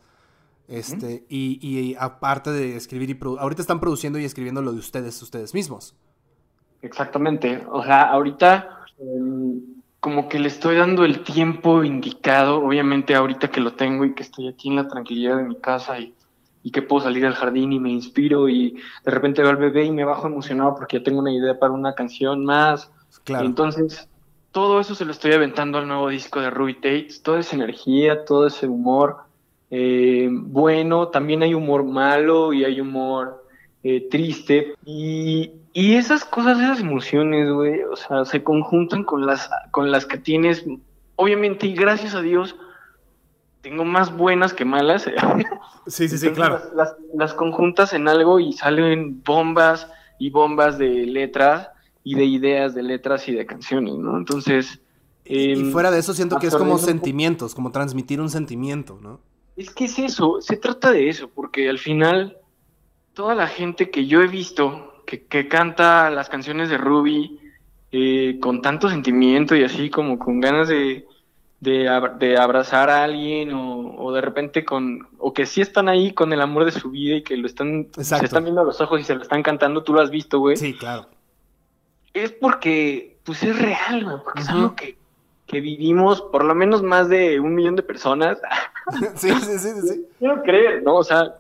Este, y, y aparte de escribir y produ- ahorita están produciendo y escribiendo lo de ustedes, ustedes mismos. Exactamente. O sea, ahorita em, como que le estoy dando el tiempo indicado, obviamente ahorita que lo tengo y que estoy aquí en la tranquilidad de mi casa y, y que puedo salir al jardín y me inspiro y de repente veo al bebé y me bajo emocionado porque ya tengo una idea para una canción más. Claro. Entonces, todo eso se lo estoy aventando al nuevo disco de Ruby Tates, toda esa energía, todo ese humor eh, bueno, también hay humor malo y hay humor eh, triste y, y esas cosas, esas emociones, güey, o sea, se conjuntan con las, con las que tienes, obviamente, y gracias a Dios, tengo más buenas que malas. Sí, sí, sí, Entonces, claro. Las, conjuntas en algo y salen bombas y bombas de letras y de ideas de letras y de canciones, ¿no? Entonces... Y em, fuera de eso siento que es como sentimientos, como transmitir un sentimiento, ¿no? Es que es eso, se trata de eso, porque al final toda la gente que yo he visto que, que canta las canciones de Ruby eh, con tanto sentimiento y así como con ganas de, de, ab- de abrazar a alguien o, o de repente con, o que sí están ahí con el amor de su vida y que lo están, se Exacto. están viendo a los ojos y se lo están cantando, tú lo has visto, güey. Sí, claro. Es porque, pues es real, güey, porque es algo que, que vivimos por lo menos más de un millón de personas. Sí, sí, sí, sí. quiero creer, ¿no? O sea,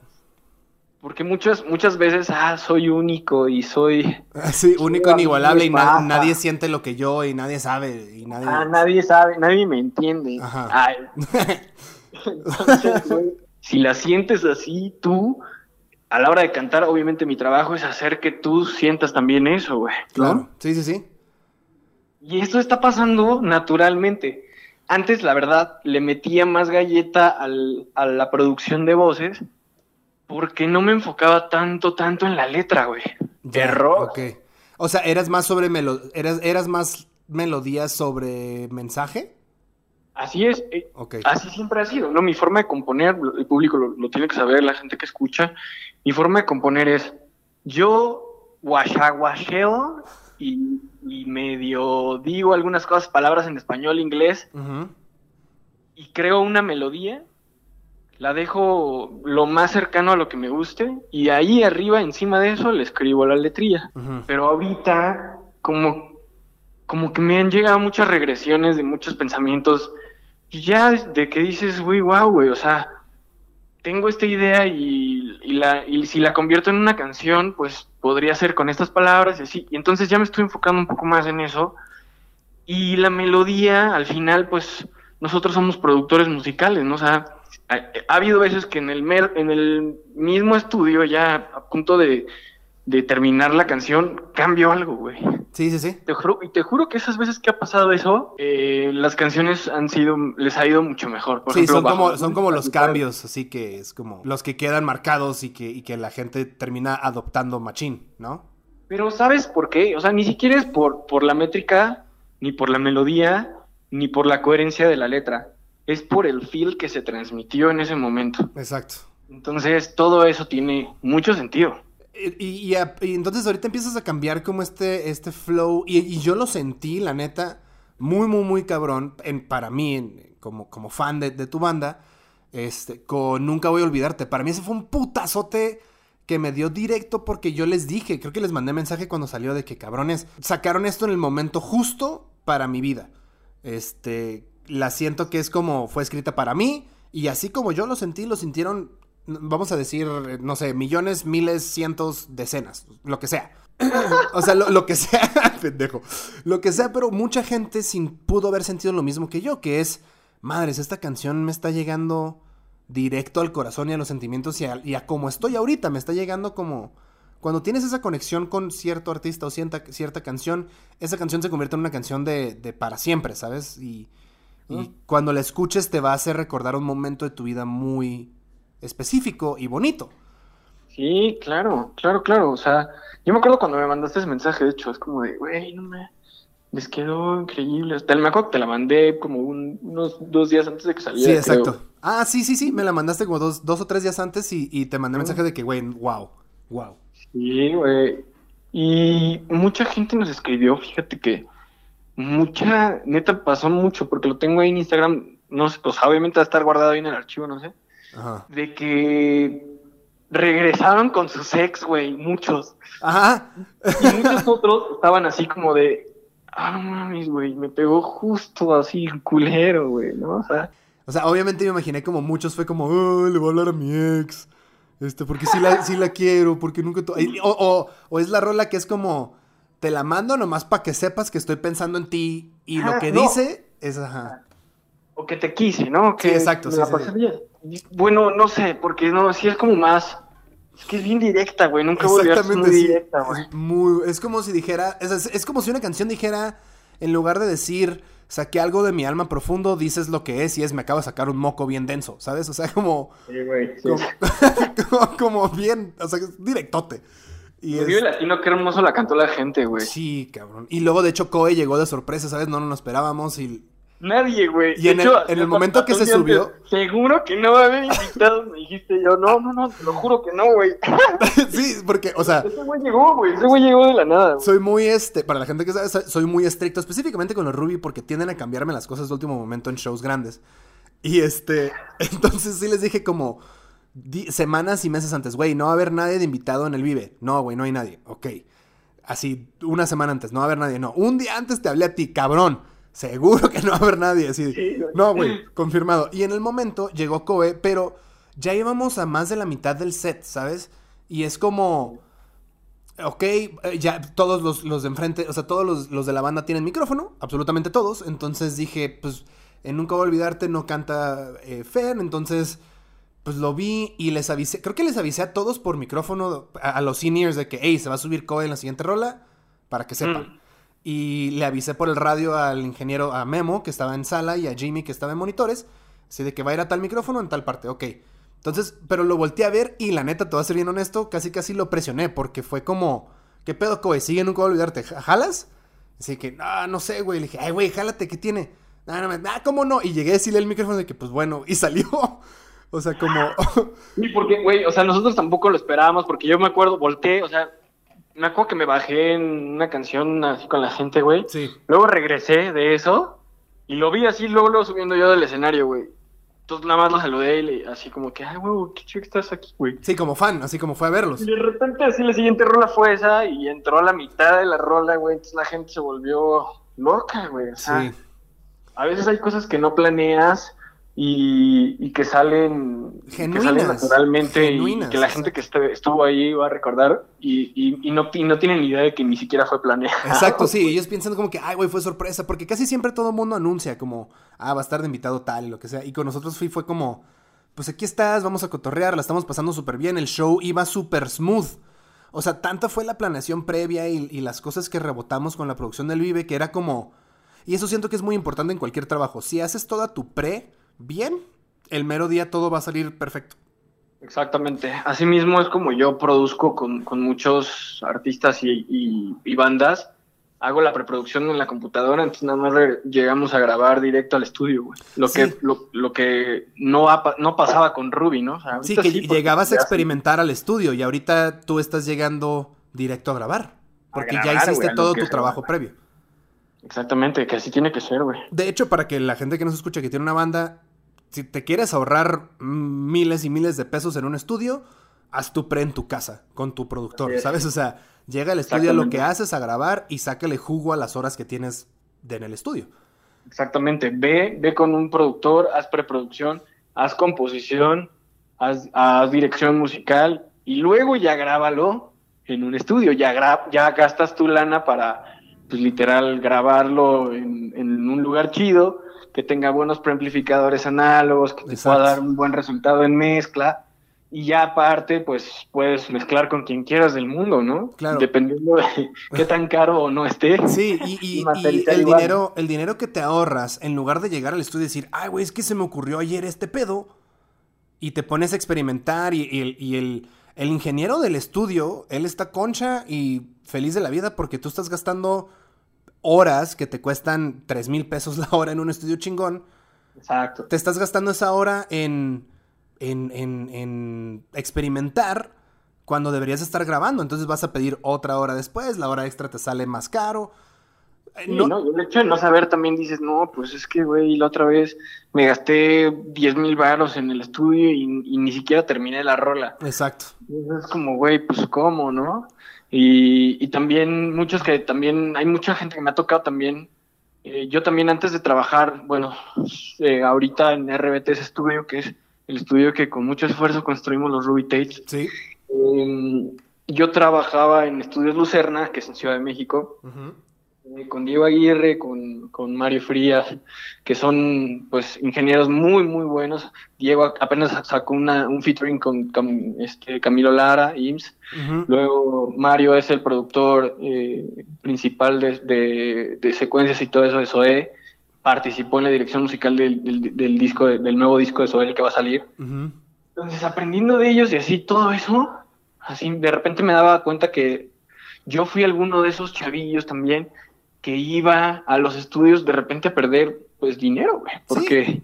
porque muchas, muchas veces, ah, soy único y soy, Sí, único, mí inigualable y na- nadie siente lo que yo y nadie sabe y nadie... ah, nadie sabe, nadie me entiende. Ajá. Ay. Entonces, güey, si la sientes así, tú, a la hora de cantar, obviamente mi trabajo es hacer que tú sientas también eso, güey. ¿no? Claro, sí, sí, sí. Y esto está pasando naturalmente. Antes, la verdad, le metía más galleta al- a la producción de voces porque no me enfocaba tanto, tanto en la letra, güey. De rock. ok. O sea, eras más sobre melo... eras, eras más melodías sobre mensaje. Así es, eh, Ok. así siempre ha sido, ¿no? Mi forma de componer, el público lo, lo tiene que saber, la gente que escucha, mi forma de componer es, yo guachaguacheo y, y medio digo algunas cosas, palabras en español, inglés, y creo una melodía, la dejo lo más cercano a lo que me guste, y ahí arriba, encima de eso, le escribo la letrilla. Pero ahorita, como, como que me han llegado muchas regresiones de muchos pensamientos, ya de que dices, güey, wow, güey, o sea, tengo esta idea y, y la, y si la convierto en una canción, pues podría ser con estas palabras y así. Y entonces ya me estoy enfocando un poco más en eso. Y la melodía, al final, pues nosotros somos productores musicales, ¿no? O sea, ha, ha habido veces que en el, mer- en el mismo estudio, ya a punto de, de terminar la canción, cambio algo, güey. Sí, sí, sí. Te juro, y te juro que esas veces que ha pasado eso, eh, las canciones han sido, les ha ido mucho mejor. Por Sí, ejemplo, son bajo- como, son como los cambios, así que es como los que quedan marcados y que, y que la gente termina adoptando machín, ¿no? Pero ¿sabes por qué? O sea, ni siquiera es por, por la métrica, ni por la melodía, ni por la coherencia de la letra. Es por el feel que se transmitió en ese momento. Exacto. Entonces, todo eso tiene mucho sentido. Y, y- y a- y entonces ahorita empiezas a cambiar como este, este flow. Y, y yo lo sentí, la neta, muy, muy, muy cabrón. En, para mí, en- como, como fan de, de tu banda, este, con Nunca Voy a Olvidarte. Para mí ese fue un putazote que me dio directo porque yo les dije, creo que les mandé mensaje cuando salió de que cabrones, sacaron esto en el momento justo para mi vida. Este, la siento que es como fue escrita para mí y así como yo lo sentí, lo sintieron, vamos a decir, no sé, millones, miles, cientos, decenas, lo que sea. o sea, lo, lo que sea, pendejo. Lo que sea, pero mucha gente sin pudo haber sentido lo mismo que yo, que es, madres, esta canción me está llegando directo al corazón y a los sentimientos y a, y a como estoy ahorita, me está llegando como... Cuando tienes esa conexión con cierto artista o cierta, cierta canción, esa canción se convierte en una canción de, de para siempre, ¿sabes? Y, y Mm. cuando la escuches te va a hacer recordar un momento de tu vida muy específico y bonito. Sí, claro, claro, claro. O sea, yo me acuerdo cuando me mandaste ese mensaje, de hecho, es como de, güey, no me... Les quedó increíble. Hasta me acuerdo que te la mandé como un- unos dos días antes de que saliera. Sí, creo. exacto. Ah, sí, sí, sí, me la mandaste como dos, dos o tres días antes y, y te mandé mensaje de que, güey, wow, wow. Sí, güey. Y mucha gente nos escribió, fíjate que mucha, neta pasó mucho, porque lo tengo ahí en Instagram, no sé, pues obviamente va a estar guardado ahí en el archivo, no sé, Ajá. de que regresaron con sus ex, güey, muchos. Ajá. Y muchos otros estaban así como de, ah, no mames, güey, me pegó justo así, culero, güey, ¿no? O sea, O sea, obviamente me imaginé como muchos fue como, oh, le voy a hablar a mi ex. Este, porque sí la, sí la quiero, porque nunca... to-". Y- O, o, o es la rola que es como, te la mando nomás para que sepas que estoy pensando en ti. Y lo que no. dice es, ajá. o que te quise, ¿no? Que Sí, exacto, sí, la sí, pasé sí. bien. Bueno, no sé, porque no, sí es como más, es que es bien directa, güey, nunca voy a muy directa, güey. Es, muy- es como si dijera, es, es- es como si una canción dijera, en lugar de decir, saqué algo de mi alma profundo, dices lo que es y es, me acabo de sacar un moco bien denso, ¿sabes? O sea, como, Sí, güey, sí. como, como, como bien, o sea, es directote. Y El es- Vive Latino, qué hermoso la cantó la gente, güey. Sí, cabrón. Y luego, de hecho, Koei llegó de sorpresa, ¿sabes? No nos lo esperábamos y... Nadie, güey. Y De en el- en el momento que se subió- Seguro que no va a haber invitados, me dijiste yo. No, no, no, te lo juro que no, güey. sí, porque, o sea, Ese güey llegó, güey. Ese güey llegó de la nada, güey. soy muy, este, para la gente que sabe, soy- muy estricto, específicamente con los Ruby, porque tienden a cambiarme las cosas de último momento en shows grandes. Y este, entonces sí les dije como semanas y meses antes, güey, no va a haber nadie de invitado en el Vive. No, güey, no hay nadie. Ok. Así, una semana antes, no va a haber nadie. No, un día antes te hablé a ti, cabrón. Seguro que no va a haber nadie. Así, Sí, güey. no, güey, confirmado. Y en el momento llegó Kobe, pero ya íbamos a más de la mitad del set, ¿sabes? Y es como, ok, eh, ya todos los, los de enfrente, o sea, todos los, los de la banda tienen micrófono, absolutamente todos. Entonces dije, pues, en Nunca voy a olvidarte no canta eh, Fer, entonces, pues lo vi y les avisé, creo que les avisé a todos por micrófono, a, a los seniors, de que, hey, se va a subir Kobe en la siguiente rola, para que sepan. Mm. Y le avisé por el radio al ingeniero, a Memo, que estaba en sala, y a Jimmy, que estaba en monitores. Así de que va a ir a tal micrófono en tal parte, ok. Entonces, pero lo volteé a ver y la neta, te voy a ser bien honesto, casi casi lo presioné porque fue como, ¿qué pedo, Kobe? Sigue, nunca voy a olvidarte. ¿Ja- ¿Jalas? Así que, no, no sé, güey. Le dije, ay, güey, jálate, ¿qué tiene? No, no, ah, ¿cómo no? Y llegué a decirle el micrófono de que, pues bueno, y salió. O sea, como, Sí, porque, güey, o sea, nosotros tampoco lo esperábamos, porque yo me acuerdo, volteé, o sea, me acuerdo que me bajé en una canción así con la gente, güey. sí. Luego regresé de eso y lo vi así, luego, luego subiendo yo del escenario, güey. Entonces nada más lo saludé y le, así como que, ay, güey, qué chido que estás aquí, güey. Sí, como fan, así como fue a verlos. Y de repente así la siguiente rola fue esa y entró a la mitad de la rola, güey. Entonces la gente se volvió loca, güey. O sea, Sí. a veces hay cosas que no planeas y, y que salen que Genuinas, salen naturalmente genuinas, y que la gente que estuvo ahí va a recordar y, no, y no tienen ni idea de que ni siquiera fue planeado. Exacto, sí, ellos piensan como que, ay, güey, fue sorpresa, porque casi siempre todo mundo anuncia como, ah, va a estar de invitado tal y lo que sea, y con nosotros fui, fue como, pues aquí estás, vamos a cotorrear, la estamos pasando súper bien, el show iba súper smooth. O sea, tanta fue la planeación previa y las cosas que rebotamos con la producción del Vive que era como, y eso siento que es muy importante en cualquier trabajo, si haces toda tu pre bien, el mero día todo va a salir perfecto. Exactamente. Así mismo es como yo produzco con, con muchos artistas y, y- y bandas. Hago la preproducción en la computadora, entonces nada más llegamos a grabar directo al estudio, güey. Lo, Sí. que, lo, lo que no, ha no pasaba con Ruby, ¿no? O sea, Sí, que llegabas a experimentar al estudio y ahorita tú estás llegando directo a grabar. Porque ya grabar, hiciste todo tu trabajo previo. Exactamente, que así tiene que ser, güey. De hecho, para que la gente que nos escucha que tiene una banda, si te quieres ahorrar miles y miles de pesos en un estudio, haz tu pre en tu casa con tu productor. ¿sabes? O sea, llega al estudio a lo que haces a grabar y sácale jugo a las horas que tienes de en el estudio. Exactamente. Ve, ve con un productor, haz preproducción, haz composición, haz, haz dirección musical y luego ya grábalo en un estudio. Ya, gra- ya gastas tu lana para, pues literal, grabarlo en, en un lugar chido, que tenga buenos preamplificadores análogos, que te Exacto. pueda dar un buen resultado en mezcla. Y ya aparte, pues puedes mezclar con quien quieras del mundo, ¿no? Claro. Dependiendo de qué tan caro o no esté. Sí, y, el igual. dinero, el dinero que te ahorras, en lugar de llegar al estudio y decir, ay, güey, es que se me ocurrió ayer este pedo, y te pones a experimentar, y, y el, y el- el ingeniero del estudio, él está concha y feliz de la vida porque tú estás gastando horas que te cuestan 3 mil pesos la hora en un estudio chingón, Exacto. te estás gastando esa hora en, en, en, en experimentar cuando deberías estar grabando. Entonces vas a pedir otra hora después, la hora extra te sale más caro. Eh, no. no, el hecho de no saber también dices, no, pues es que, güey, la otra vez me gasté 10 mil baros en el estudio y, ni siquiera terminé la rola. Exacto. es como, güey, pues cómo, ¿no? Y, y también muchos que también, hay mucha gente que me ha tocado también, eh, yo también antes de trabajar, bueno, eh, ahorita en RBT estudio, que es el estudio que con mucho esfuerzo construimos los Ruby Tates. Sí. Em, yo trabajaba en Estudios Lucerna, que es en Ciudad de México, eh, con Diego Aguirre, con, con, Mario Frías, que son pues ingenieros muy, muy buenos. Diego apenas sacó una, un featuring con, este, Camilo Lara, IMSS. Luego Mario es el productor eh, principal de, de, secuencias y todo eso de SOE. Participó en la dirección musical del, del, disco, del nuevo disco de SOE que va a salir. Entonces, aprendiendo de ellos y así todo eso, así de repente me daba cuenta que yo fui alguno de esos chavillos también que iba a los estudios de repente a perder pues dinero, güey, porque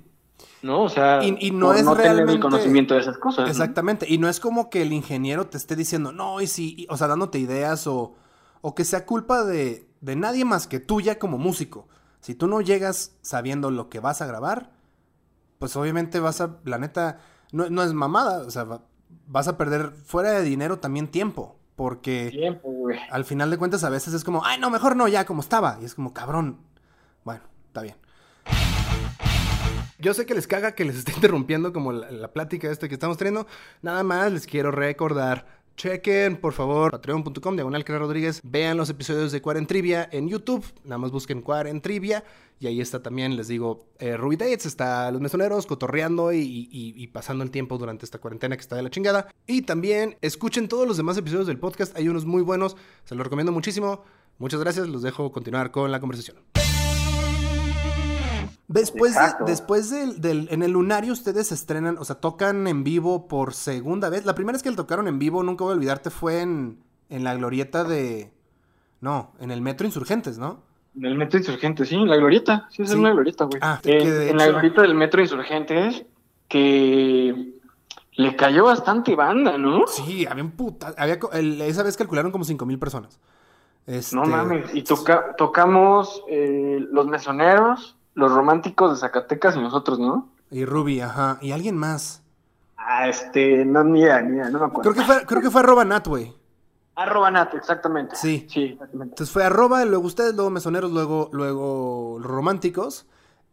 ¿no? O sea, y, no es realmente... el conocimiento de esas cosas. Exactamente, y no es como que el ingeniero te esté diciendo, no, y si, o sea, dándote ideas o, o que sea culpa de, de nadie más que tuya como músico. Si tú no llegas sabiendo lo que vas a grabar, pues obviamente vas a, la neta, no, no es mamada, o sea, vas a perder fuera de dinero también tiempo. Porque al final de cuentas a veces es como, ay, no, mejor no, ya como estaba. Y es como, cabrón. Bueno, está bien. Yo sé que les caga que les esté interrumpiendo como la, la plática esta que estamos teniendo. Nada más les quiero recordar Chequen, por favor, patreon.com, diagonal Rodríguez. Vean los episodios de Cuarentrivia en YouTube. Nada más busquen Cuarentrivia. Y ahí está también, les digo, eh, Ruby Dates. Está Los Mesoneros cotorreando y, pasando el tiempo durante esta cuarentena que está de la chingada. Y también escuchen todos los demás episodios del podcast. Hay unos muy buenos. Se los recomiendo muchísimo. Muchas gracias. Los dejo continuar con la conversación. Después, después del, en el lunario ustedes estrenan, o sea, tocan en vivo por segunda vez. La primera vez que le tocaron en vivo, nunca voy a olvidarte, fue en, en la glorieta de... No, en el Metro Insurgentes, ¿no? En el Metro Insurgentes, sí, en la glorieta. Sí, es en la glorieta, güey. Ah, en la glorieta del Metro Insurgentes, que le cayó bastante banda, ¿no? Sí, había un puta... Había, esa vez calcularon como cinco mil personas. Este... No mames, y toca, tocamos eh, Los Mesoneros los románticos de Zacatecas y nosotros, ¿no? Y Ruby, ajá. Y alguien más. Ah, este, no, ni idea, ni idea, no me acuerdo. Creo que fue, creo que fue arroba Nat, güey. Arroba Nat, exactamente. Sí. Sí, exactamente. Entonces fue arroba, luego ustedes, luego mesoneros, luego, luego románticos.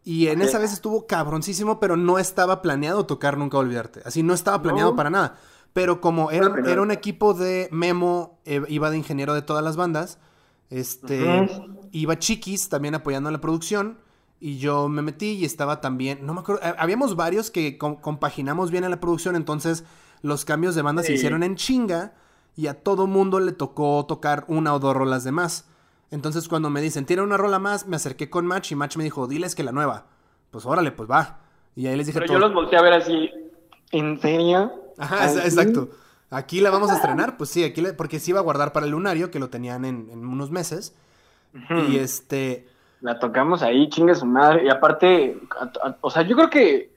Y en esa vez estuvo cabroncísimo, pero no estaba planeado tocar Nunca Olvidarte. Así no estaba planeado para nada. Pero como era, era un equipo de Memo, eh, iba de ingeniero de todas las bandas, este, iba Chiquis también apoyando en la producción. Y yo me metí y estaba también, no me acuerdo, eh, habíamos varios que compaginamos bien en la producción, entonces los cambios de banda se hicieron en chinga y a todo mundo le tocó tocar una o dos rolas de más. Entonces cuando me dicen, tiene una rola más, me acerqué con Match y Match me dijo, diles que la nueva. Pues órale, pues va. Y ahí les dije... Pero yo los volteé a ver así, ¿en serio? Ajá, exacto. Aquí la vamos a estrenar, pues sí, aquí porque sí iba a guardar para el lunario, que lo tenían en, unos meses. Y este la tocamos ahí, chingue su madre. Y aparte, o sea, yo creo que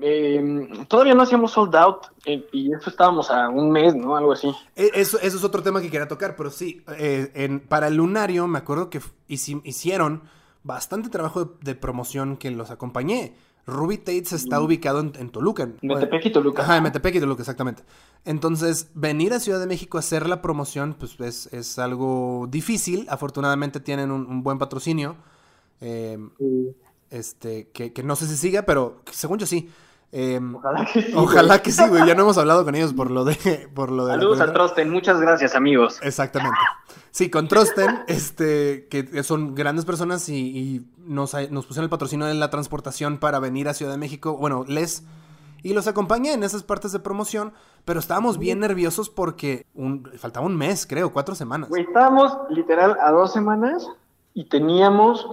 eh, todavía no hacíamos sold out eh, y eso estábamos a un mes, ¿no? Algo así. E, eso, eso es otro tema que quería tocar, pero sí, eh, en, para el lunario me acuerdo que hicieron bastante trabajo de, promoción que los acompañé. Ruby Tates está ubicado en, Toluca. En Metepec y Toluca. Ajá, en Metepec y Toluca, exactamente. Entonces, venir a Ciudad de México a hacer la promoción, pues es, es algo difícil. Afortunadamente tienen un, buen patrocinio. Em, este, que, que, no sé si siga, pero según yo sí. Em, ojalá que sí. Ojalá que sí, güey. Ya no hemos hablado con ellos por lo de. Por lo de Saludos a Trosten, muchas gracias, amigos. Exactamente. Sí, con Trosten, este, que son grandes personas y, nos, nos, pusieron el patrocinio de la transportación para venir a Ciudad de México. Bueno, les. Y los acompañé en esas partes de promoción, pero estábamos bien nerviosos porque un, faltaba un mes, creo, cuatro semanas. Güey, estábamos literal a dos semanas y teníamos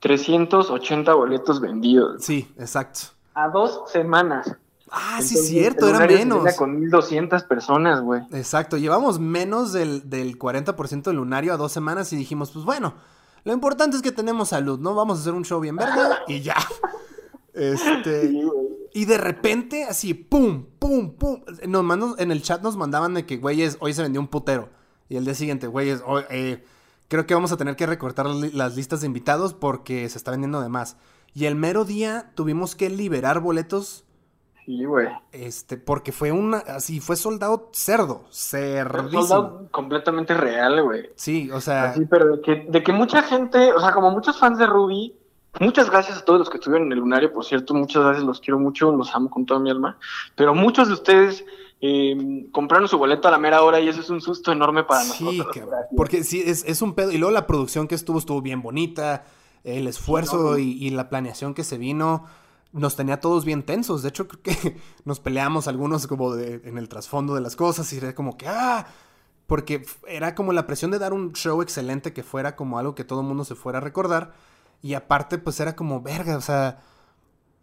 380 boletos vendidos. Sí, exacto. A dos semanas. Ah, sí, cierto, era menos. Con 1200 personas, güey. Exacto, llevamos menos del, del 40% del lunario a dos semanas y dijimos, pues bueno, lo importante es que tenemos salud, ¿no? Vamos a hacer un show bien verde y ya. Este. Y de repente, así, pum, pum, pum. Nos en el chat nos mandaban de que, güeyes, hoy se vendió un putero. Y el día siguiente, güeyes, hoy, eh, creo que vamos a tener que recortar las listas de invitados porque se está vendiendo de más. Y el mero día tuvimos que liberar boletos. Sí, güey. Este, porque fue una, así, fue soldado cerdo, cerdísimo. Soldado completamente real, güey. Sí, o sea. Sí, pero de que, de que mucha gente, o sea, como muchos fans de Ruby, muchas gracias a todos los que estuvieron en el lunario, por cierto, muchas gracias, los quiero mucho, los amo con toda mi alma. Pero muchos de ustedes eh, compraron su boleto a la mera hora y eso es un susto enorme para sí, nosotros. porque sí, es, es, un pedo. Y luego la producción que estuvo estuvo bien bonita, el esfuerzo y, y, la planeación que se vino nos tenía todos bien tensos. De hecho, creo que nos peleamos algunos como de, en el trasfondo de las cosas y era como que, ah, porque era como la presión de dar un show excelente que fuera como algo que todo el mundo se fuera a recordar. Y aparte, pues era como, verga, o sea,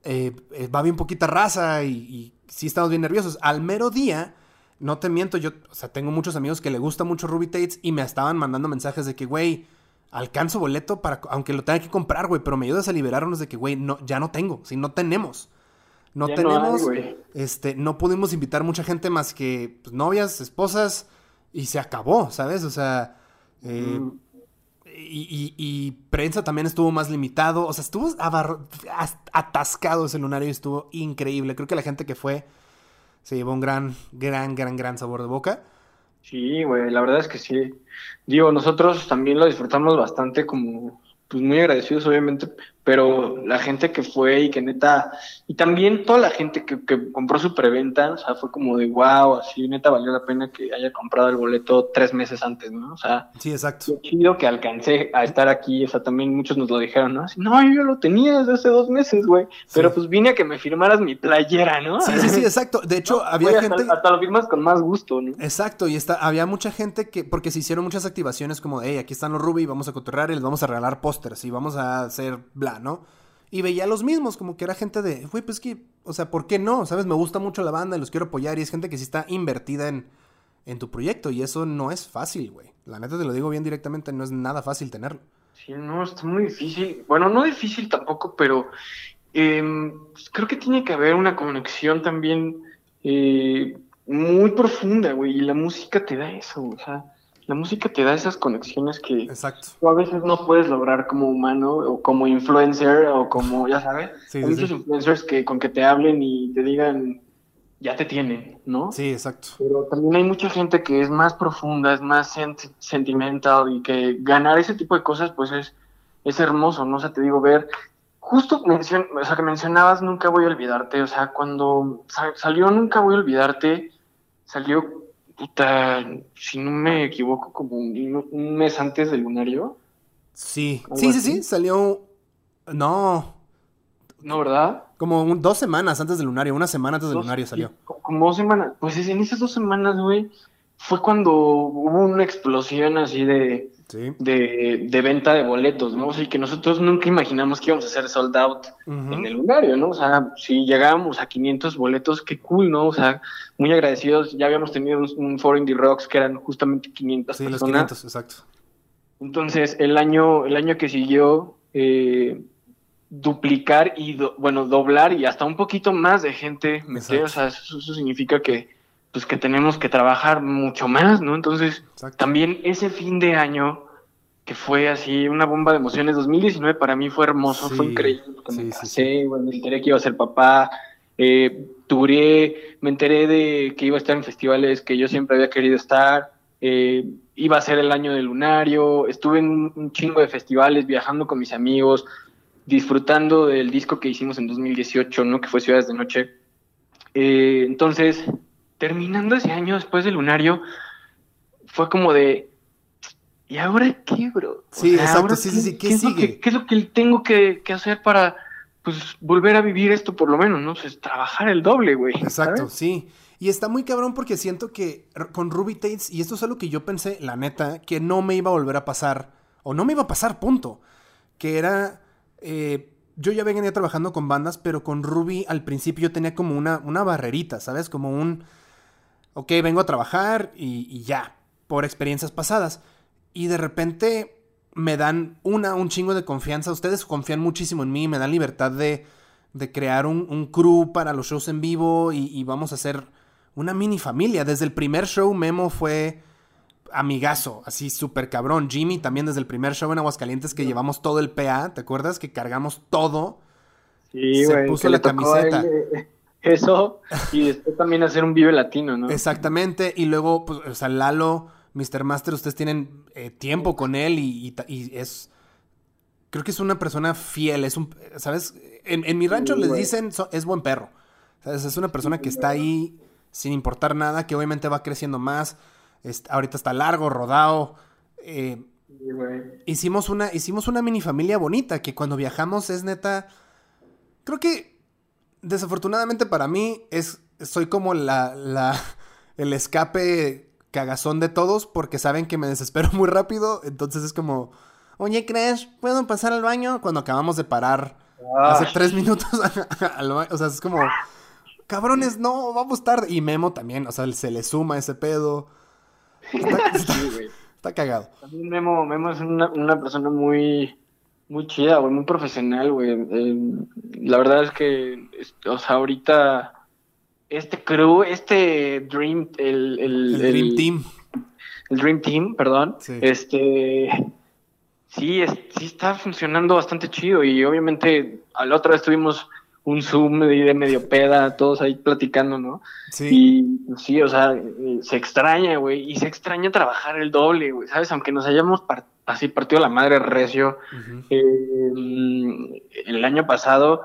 eh, eh, va bien poquita raza y, y, sí estamos bien nerviosos. Al mero día, no te miento, yo, o sea, tengo muchos amigos que le gusta mucho Ruby Tates y me estaban mandando mensajes de que, güey, alcanzo boleto para, aunque lo tenga que comprar, güey, pero me ayudas a liberarnos de que, güey, no, ya no tengo, si no tenemos. No ya tenemos, no, hay, este, no pudimos invitar mucha gente más que pues, novias, esposas, y se acabó, ¿sabes? O sea, eh, mm. Y, y, y, prensa también estuvo más limitado, o sea, estuvo atascado ese lunario y estuvo increíble. Creo que la gente que fue se llevó un gran, gran, gran, gran sabor de boca. Sí, güey, la verdad es que sí. Digo, nosotros también lo disfrutamos bastante como, pues muy agradecidos obviamente, pero la gente que fue y que neta, y también toda la gente que, que, compró su preventa, o sea, fue como de wow, así neta valió la pena que haya comprado el boleto tres meses antes, ¿no? O sea, sí, exacto. Qué chido que alcancé a estar aquí, o sea, también muchos nos lo dijeron, ¿no? Así, no, yo lo tenía desde hace dos meses, güey, pero pues vine a que me firmaras mi playera, ¿no? Sí, sí, sí, exacto. De hecho, no, había gente... Hasta, hasta, lo firmas con más gusto, ¿no? Exacto, y está, había mucha gente que, porque se hicieron muchas activaciones como, hey, aquí están los Ruby, vamos a cotorrear y les vamos a regalar pósters y vamos a hacer bla, ¿no? Y veía los mismos, como que era gente de, güey, pues que, o sea, ¿por qué no? ¿Sabes? Me gusta mucho la banda y los quiero apoyar y es gente que sí está invertida en, en tu proyecto y eso no es fácil, güey. La neta te lo digo bien directamente, no es nada fácil tenerlo. Sí, no, está muy difícil. Bueno, no difícil tampoco, pero eh, creo que tiene que haber una conexión también eh, muy profunda, güey, y la música te da eso, o sea la música te da esas conexiones que Exacto. tú a veces no puedes lograr como humano o como influencer o como, ya sabes, Sí, hay sí, muchos sí. influencers que con que te hablen y te digan, ya te tienen, ¿no? Sí, exacto. Pero también hay mucha gente que es más profunda, es más sent- sentimental y que ganar ese tipo de cosas pues es, es hermoso, ¿no? O sea, te digo, ver, justo mencion, o sea, que mencionabas Nunca voy a olvidarte, o sea, cuando sa- salió Nunca voy a olvidarte, salió, puta, si no me equivoco, como un, un mes antes del lunario, Sí, ¿Algo sí, sí, así? sí, salió... No, ¿no, verdad? como un- dos semanas antes del lunario, una semana antes del Dos- lunario salió. como dos semanas, pues en esas dos semanas, güey, fue cuando hubo una explosión así de... Sí. de, de venta de boletos, ¿no? O sea, y que nosotros nunca imaginamos que íbamos a hacer sold out en el lunario, ¿no? O sea, si llegábamos a 500 boletos, qué cool, ¿no? O sea, muy agradecidos. Ya habíamos tenido un, un foro Indie Rocks que eran justamente 500 Sí, los personas. 500, exacto. Entonces, el año, el año que siguió, eh, duplicar y, do- bueno, doblar y hasta un poquito más de gente meter, o sea, eso, eso significa que, pues, que tenemos que trabajar mucho más, ¿no? Entonces, Exacto. también ese fin de año, que fue así una bomba de emociones, 2019 para mí fue hermoso, Sí, fue increíble, sí, me sí, casé, bueno, me enteré que iba a ser papá, eh, duré, me enteré de que iba a estar en festivales que yo siempre había querido estar, eh, iba a ser el año del lunario, estuve en un, un chingo de festivales, viajando con mis amigos, disfrutando del disco que hicimos en 2018, ¿no? Que fue Ciudades de Noche. Eh, entonces, terminando ese año después del lunario, fue como de, ¿y ahora qué, bro? O Sí, exacto, ¿ahora sí, sí, sí, ¿qué es lo sigue? que- ¿Qué es lo que tengo que, que hacer para, pues, volver a vivir esto por lo menos, ¿no? Pues, trabajar el doble, güey. Exacto, ¿sabes? sí. Y está muy cabrón porque siento que con Ruby Tates, y esto es algo que yo pensé, la neta, que no me iba a volver a pasar, o no me iba a pasar, punto. Que era, eh, yo ya venía trabajando con bandas, pero con Ruby al principio yo tenía como una, una barrerita, ¿sabes? Como un, ok, vengo a trabajar y, y ya, por experiencias pasadas. Y de repente me dan una, un chingo de confianza. Ustedes confían muchísimo en mí, me dan libertad de, de crear un, un crew para los shows en vivo y, y vamos a hacer una mini familia. Desde el primer show, Memo fue amigazo, así súper cabrón. Jimmy también desde el primer show en Aguascalientes que llevamos todo el PA, ¿te acuerdas? Que cargamos todo. Sí, Se puso la camiseta. eh, eso y después también hacer un Vive Latino, ¿no? Exactamente, y luego, pues, o sea, Lalo, Mr. Master, ustedes tienen eh, tiempo con él y, y ta- y es... Creo que es una persona fiel, es un... ¿Sabes? En, en mi rancho Sí, les dicen, so- es buen perro. ¿Sabes? Es una persona que está ahí sin importar nada, que obviamente va creciendo más. ahorita está largo, rodado. eh, Sí, hicimos una, hicimos una mini familia bonita que cuando viajamos es neta. Creo que desafortunadamente para mí es. Soy como la. la el escape cagazón de todos. Porque saben que me desespero muy rápido. Entonces es como. Oye, Crash, ¿puedo pasar al baño? Cuando acabamos de parar hace Ah, tres minutos al baño. O sea, es como. Cabrones, no, vamos tarde. Y Memo también, o sea, se le suma ese pedo. Está, está- sí, güey. está cagado. También Memo, Memo es una, una persona muy, muy chida, güey, muy profesional, güey. Eh, la verdad es que, o sea, ahorita este crew, este Dream, el, el, El Dream Team. el Dream Team, perdón, Sí. este, sí, es- sí está funcionando bastante chido y obviamente a la otra vez tuvimos un Zoom de, de medio peda, todos ahí platicando, ¿no? Sí. Y sí, o sea, eh, se extraña, güey, y se extraña trabajar el doble, güey, ¿sabes? Aunque nos hayamos par- así partido la madre recio eh, el año pasado,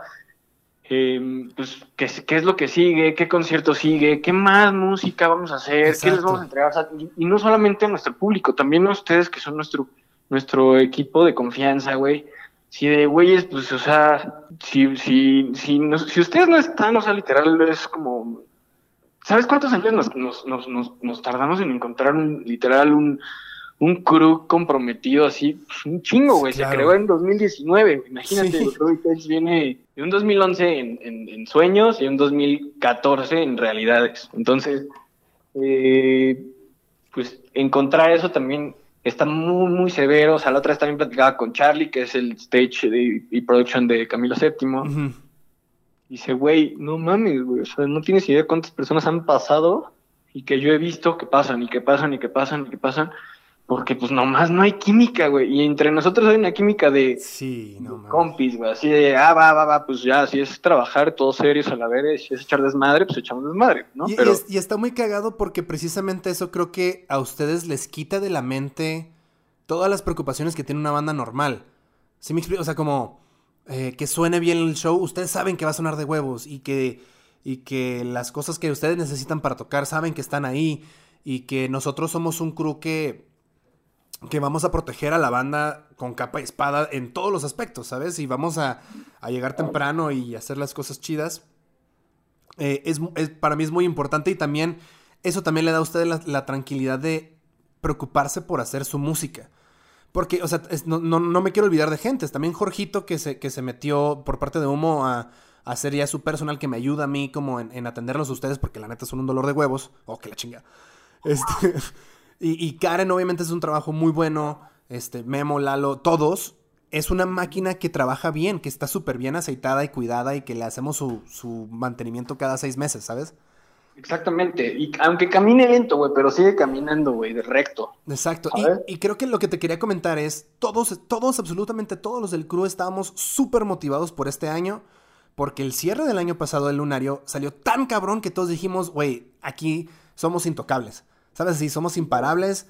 eh, pues, ¿qué, es- ¿qué es lo que sigue? ¿Qué concierto sigue? ¿Qué más música vamos a hacer? ¿Qué les vamos a entregar? O sea, y, y no solamente a nuestro público, también a ustedes que son nuestro, nuestro equipo de confianza, güey. Si de güeyes, pues, o sea, si, si, si, no- si ustedes no están, o sea, literal, es como. ¿Sabes cuántos años nos, nos, nos tardamos en encontrar un, literal, un, un crew comprometido así? Pues un chingo, güey. Claro. Se creó en 2019. güey. Imagínate, Sí. Ruby Page viene de un 2011 en, en, en sueños y un 2014 en realidades. Entonces, eh, pues encontrar eso también está muy, muy severo. O sea, la otra vez también platicaba con Charlie, que es el stage de- y production de Camilo VII. Ujú. Dice, güey, no mames, güey. O sea, no tienes idea cuántas personas han pasado y que yo he visto que pasan y que pasan y que pasan y que pasan. Porque pues nomás no hay química, güey. Y entre nosotros hay una química de Sí, no mames. compis, güey. Así de, ah, va, va, va, pues ya, si es trabajar todos serios a la vez, si es echar desmadre, pues echamos desmadre, ¿no? Y, y Pero es- y está muy cagado porque precisamente eso creo que a ustedes les quita de la mente todas las preocupaciones que tiene una banda normal. ¿Sí me explico? O sea, como eh, que suene bien el show, ustedes saben que va a sonar de huevos y que, y que las cosas que ustedes necesitan para tocar saben que están ahí y que nosotros somos un crew que, que vamos a proteger a la banda con capa y espada en todos los aspectos, ¿sabes? Y vamos a, a llegar temprano y hacer las cosas chidas. Eh, es, para mí es muy importante y también eso también le da a ustedes la, tranquilidad de preocuparse por hacer su música. Porque, o sea, no, no- no me quiero olvidar de gentes. También Jorgito que se, que se metió por parte de Humo a, ser ya su personal que me ayuda a mí como en, en atenderlos a ustedes porque la neta son un dolor de huevos. Oh, que la chinga. Este, y, y Karen obviamente es un trabajo muy bueno. Este, Memo, Lalo, todos. Es una máquina que trabaja bien, que está súper bien aceitada y cuidada y que le hacemos su, su mantenimiento cada seis meses, ¿sabes? exactamente. Y aunque camine lento, güey, pero sigue caminando, güey, de recto. Exacto. Y creo que lo que te quería comentar es, todos, todos, absolutamente todos los del crew estábamos súper motivados por este año, porque el cierre del año pasado del lunario salió tan cabrón que todos dijimos, güey, aquí somos intocables. ¿Sabes? Si somos imparables,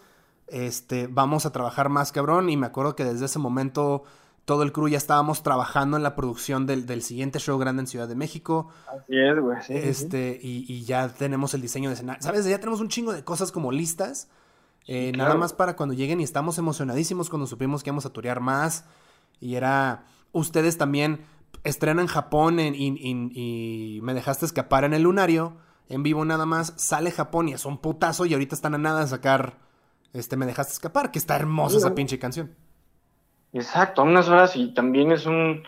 este, vamos a trabajar más cabrón. Y me acuerdo que desde ese momento todo el crew ya estábamos trabajando en la producción del, del siguiente show grande en Ciudad de México. Así es, güey. sí, sí, sí. Este, y, y ya tenemos el diseño de escenario. ¿Sabes? Ya tenemos un chingo de cosas como listas. Eh, Nada más para cuando lleguen y estamos emocionadísimos cuando supimos que íbamos a turear más. Y era. Ustedes también estrenan Japón en- y, y- y me dejaste escapar en el lunario. En vivo nada más. Sale Japón y es un putazo. Y ahorita están a nada de sacar. Este, me dejaste escapar. Que está hermosa Sí, esa pinche canción. Exacto, a unas horas y también es un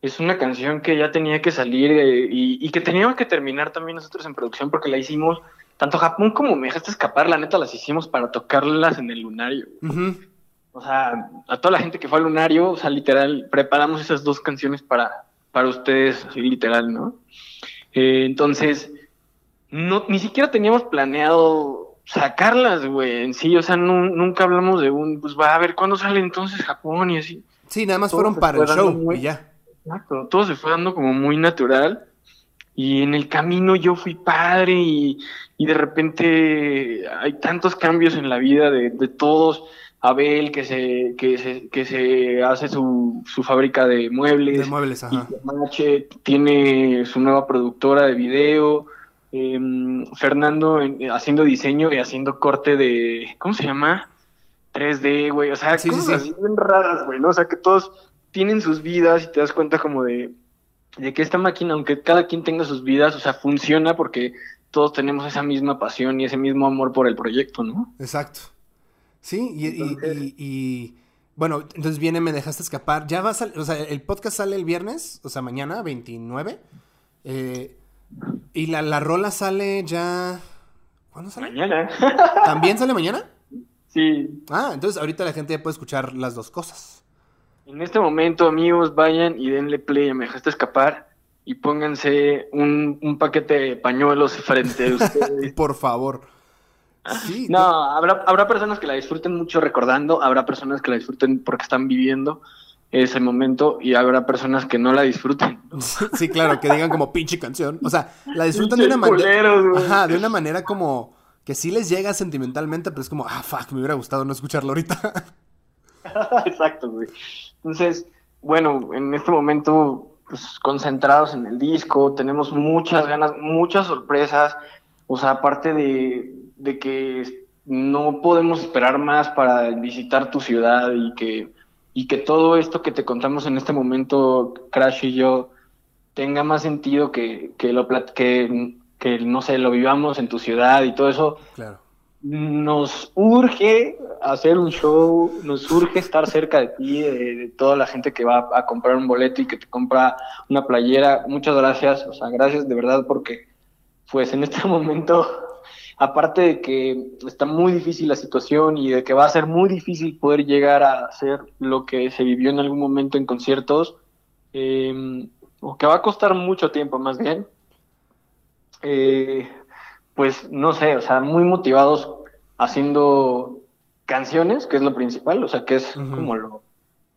es una canción que ya tenía que salir eh, y, y que teníamos que terminar también nosotros en producción porque la hicimos tanto Japón como Me dejaste escapar, la neta las hicimos para tocarlas en el lunario. O sea, a toda la gente que fue al lunario, o sea, literal, preparamos esas dos canciones para, para ustedes, así literal, ¿no? Eh, entonces, no, ni siquiera teníamos planeado sacarlas, güey, en sí, o sea, nunca hablamos de un, pues va a ver cuándo sale entonces Japón y así. Sí, nada más fueron para el show y ya. Exacto, todo se fue dando como muy natural y en el camino yo fui padre y, de repente hay tantos cambios en la vida de, todos. Abel que se, que se, que se hace su, su fábrica de muebles. De muebles, ajá. Y tiene su nueva productora de video. Em, Fernando haciendo diseño y haciendo corte de, ¿cómo se llama? 3D, güey, o sea, cosas bien raras, güey, ¿no? O sea, que todos tienen sus vidas y te das cuenta como de, de que esta máquina, aunque cada quien tenga sus vidas, o sea, funciona porque todos tenemos esa misma pasión y ese mismo amor por el proyecto, ¿no? Exacto. Sí, y, bueno, entonces viene, me dejaste escapar. Ya va a salir, o sea, el podcast sale el viernes, o sea, mañana, 29. Eh, y la, la rola sale ya. ¿Cuándo sale? Mañana. ¿También sale mañana? Sí. Ah, entonces ahorita la gente ya puede escuchar las dos cosas. En este momento, amigos, vayan y denle play Me dejaste escapar y pónganse un, un paquete de pañuelos frente a ustedes. Por favor. Sí, no, habrá, habrá personas que la disfruten mucho recordando, habrá personas que la disfruten porque están viviendo ese momento y habrá personas que no la disfruten. Sí, claro, que digan como pinche canción. O sea, la disfrutan de una manera. Ajá, de una manera como que sí les llega sentimentalmente, pero es como, ah, fuck, me hubiera gustado no escucharlo ahorita. Exacto, güey. Entonces, bueno, en este momento, pues concentrados en el disco, tenemos muchas ganas, muchas sorpresas. O sea, aparte de, de que no podemos esperar más para visitar tu ciudad y que y que todo esto que te contamos en este momento, Crash y yo, tenga más sentido que, que lo que, que, no sé, lo vivamos en tu ciudad y todo eso. Claro. Nos urge hacer un show, nos urge estar cerca de ti, de, toda la gente que va a comprar un boleto y que te compra una playera. Muchas gracias, o sea, gracias de verdad porque, pues en este momento aparte de que está muy difícil la situación y de que va a ser muy difícil poder llegar a hacer lo que se vivió en algún momento en conciertos, em, o que va a costar mucho tiempo más bien, eh, pues no sé, o sea, muy motivados haciendo canciones, que es lo principal, o sea, que es como lo,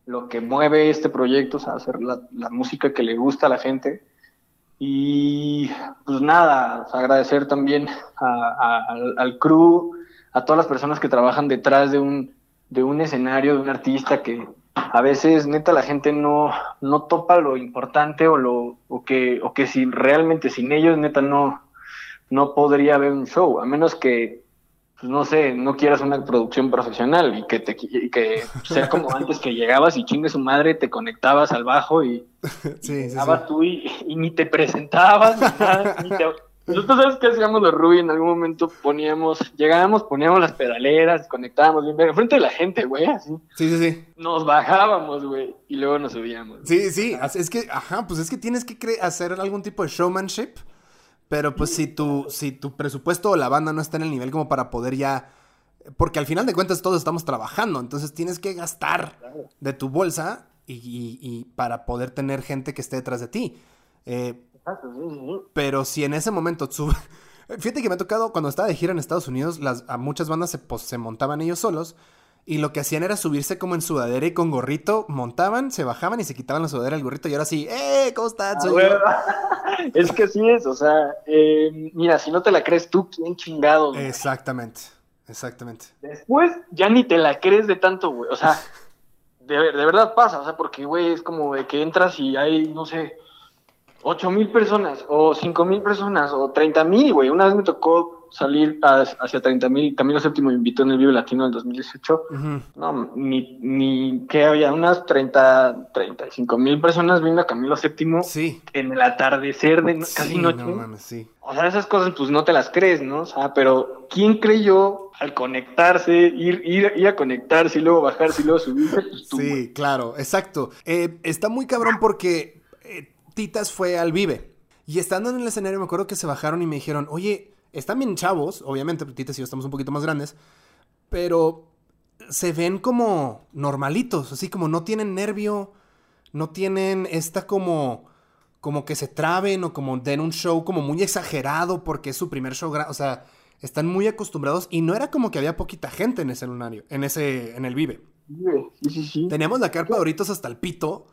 lo que mueve este proyecto, o sea, hacer la, la música que le gusta a la gente y pues nada, agradecer también al, crew, a todas las personas que trabajan detrás de un, de un escenario, de un artista que a veces neta la gente no, no topa lo importante o lo o que, o que si realmente sin ellos neta no, no podría haber un show, a menos que pues no sé, no quieras una producción profesional y que te que sea como antes que llegabas y chingue su madre, te conectabas al bajo y sí, tú y, ni te presentabas, ni te... Nosotros sabes qué hacíamos los Ruby en algún momento poníamos, llegábamos, poníamos las pedaleras, conectábamos bien, frente de la gente, güey, así. Sí, sí, sí. Nos bajábamos, güey, y luego nos subíamos. Sí, sí, es que, ajá, pues es que tienes que hacer algún tipo de showmanship pero pues si tu, si tu presupuesto o la banda no está en el nivel como para poder ya... Porque al final de cuentas todos estamos trabajando, entonces tienes que gastar de tu bolsa y, para poder tener gente que esté detrás de ti. Eh, pero si en ese momento sube... Fíjate que me ha tocado cuando estaba de gira en Estados Unidos, las, a muchas bandas se, pues, se montaban ellos solos y lo que hacían era subirse como en sudadera y con gorrito, montaban, se bajaban y se quitaban la sudadera, el gorrito y ahora sí, ¡eh! ¿Cómo estás? es que así es, o sea, eh, mira, si no te la crees tú, ¿quién chingado? Exactamente, exactamente. Después ya ni te la crees de tanto, güey, o sea, de, de verdad pasa, o sea, porque, güey, es como de que entras y hay, no sé, ocho mil personas, o cinco mil personas, o treinta mil, güey. Una vez me tocó salir hacia treinta mil. Camilo Séptimo me invitó en el Vive Latino del 2018. No, ni, ni que había unas treinta, treinta y cinco mil personas viendo a Camilo Séptimo sí. en el atardecer de casi noche. sí. O sea, esas cosas pues no te las crees, ¿no? O sea, pero ¿quién creyó al conectarse, ir, ir, ir a conectarse y luego bajarse y luego subirse? Pues sí, claro, exacto. Eh, está muy cabrón porque Titas fue al Vive. Y estando en el escenario me acuerdo que se bajaron y me dijeron, oye, están bien chavos, obviamente, Titas y yo estamos un poquito más grandes, pero se ven como normalitos, así como no tienen nervio, no tienen esta como como que se traben o como den un show como muy exagerado porque es su primer show, o sea, están muy acostumbrados y no era como que había poquita gente en ese lunario, en ese, en el Vive. Sí, sí, sí. Teníamos la carpa de Doritos hasta el pito.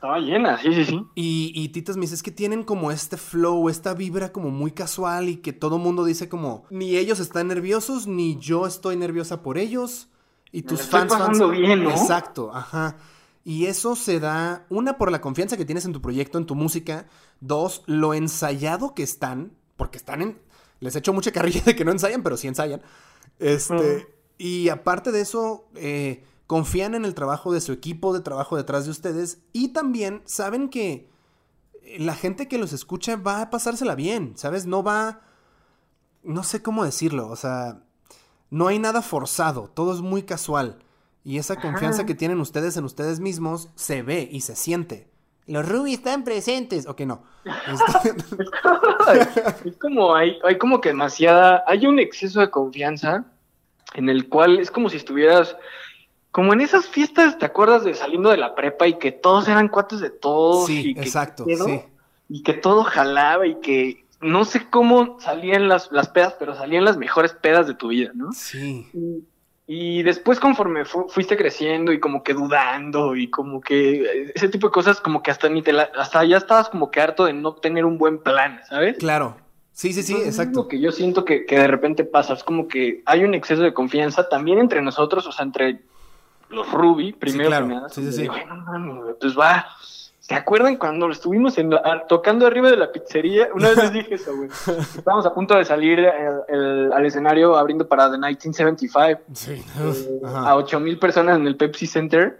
Estaba llena, sí, sí, sí. Y, y Titas me dice, es que tienen como este flow, esta vibra como muy casual y que todo mundo dice como, ni ellos están nerviosos, ni yo estoy nerviosa por ellos. Y tus estoy fans, fans... pasando bien, ¿no? Exacto, ajá. Y eso se da, una, por la confianza que tienes en tu proyecto, en tu música. Dos, lo ensayado que están, porque están en... Les echo mucha carrilla de que no ensayan, pero sí ensayan. Este, y aparte de eso, eh, confían en el trabajo de su equipo de trabajo detrás de ustedes y también saben que la gente que los escucha va a pasársela bien, ¿sabes? No va... No sé cómo decirlo, o sea, no hay nada forzado, todo es muy casual. Y esa confianza Ajá. que tienen ustedes en ustedes mismos se ve y se siente. Los Ruby están presentes. Ok, no. Este- es como hay, hay como que demasiada, hay un exceso de confianza en el cual es como si estuvieras como en esas fiestas, ¿te acuerdas de saliendo de la prepa y que todos eran cuates de todos? sí, y que, exacto. Y que todo jalaba y que no sé cómo salían las, las pedas, pero salían las mejores pedas de tu vida, ¿no? Sí. Y, y después conforme fu- fuiste creciendo y como que dudando y como que eh, ese tipo de cosas como que hasta ni te la- hasta ya estabas como que harto de no tener un buen plan, ¿sabes? Claro. Sí, sí, sí, Entonces, es exacto. Lo que yo siento que, que de repente pasa es como que hay un exceso de confianza también entre nosotros, o sea, entre los Ruby, primero claro. que nada. Sí, sí, sí. "Güey, no mames, güey, pues va. ¿Se acuerdan cuando estuvimos en la- tocando arriba de la pizzería? Una vez les dije eso, güey. Estábamos a punto de salir eh, el- al escenario abriendo para The 1975 Sí. eh, a 8000 personas en el Pepsi Center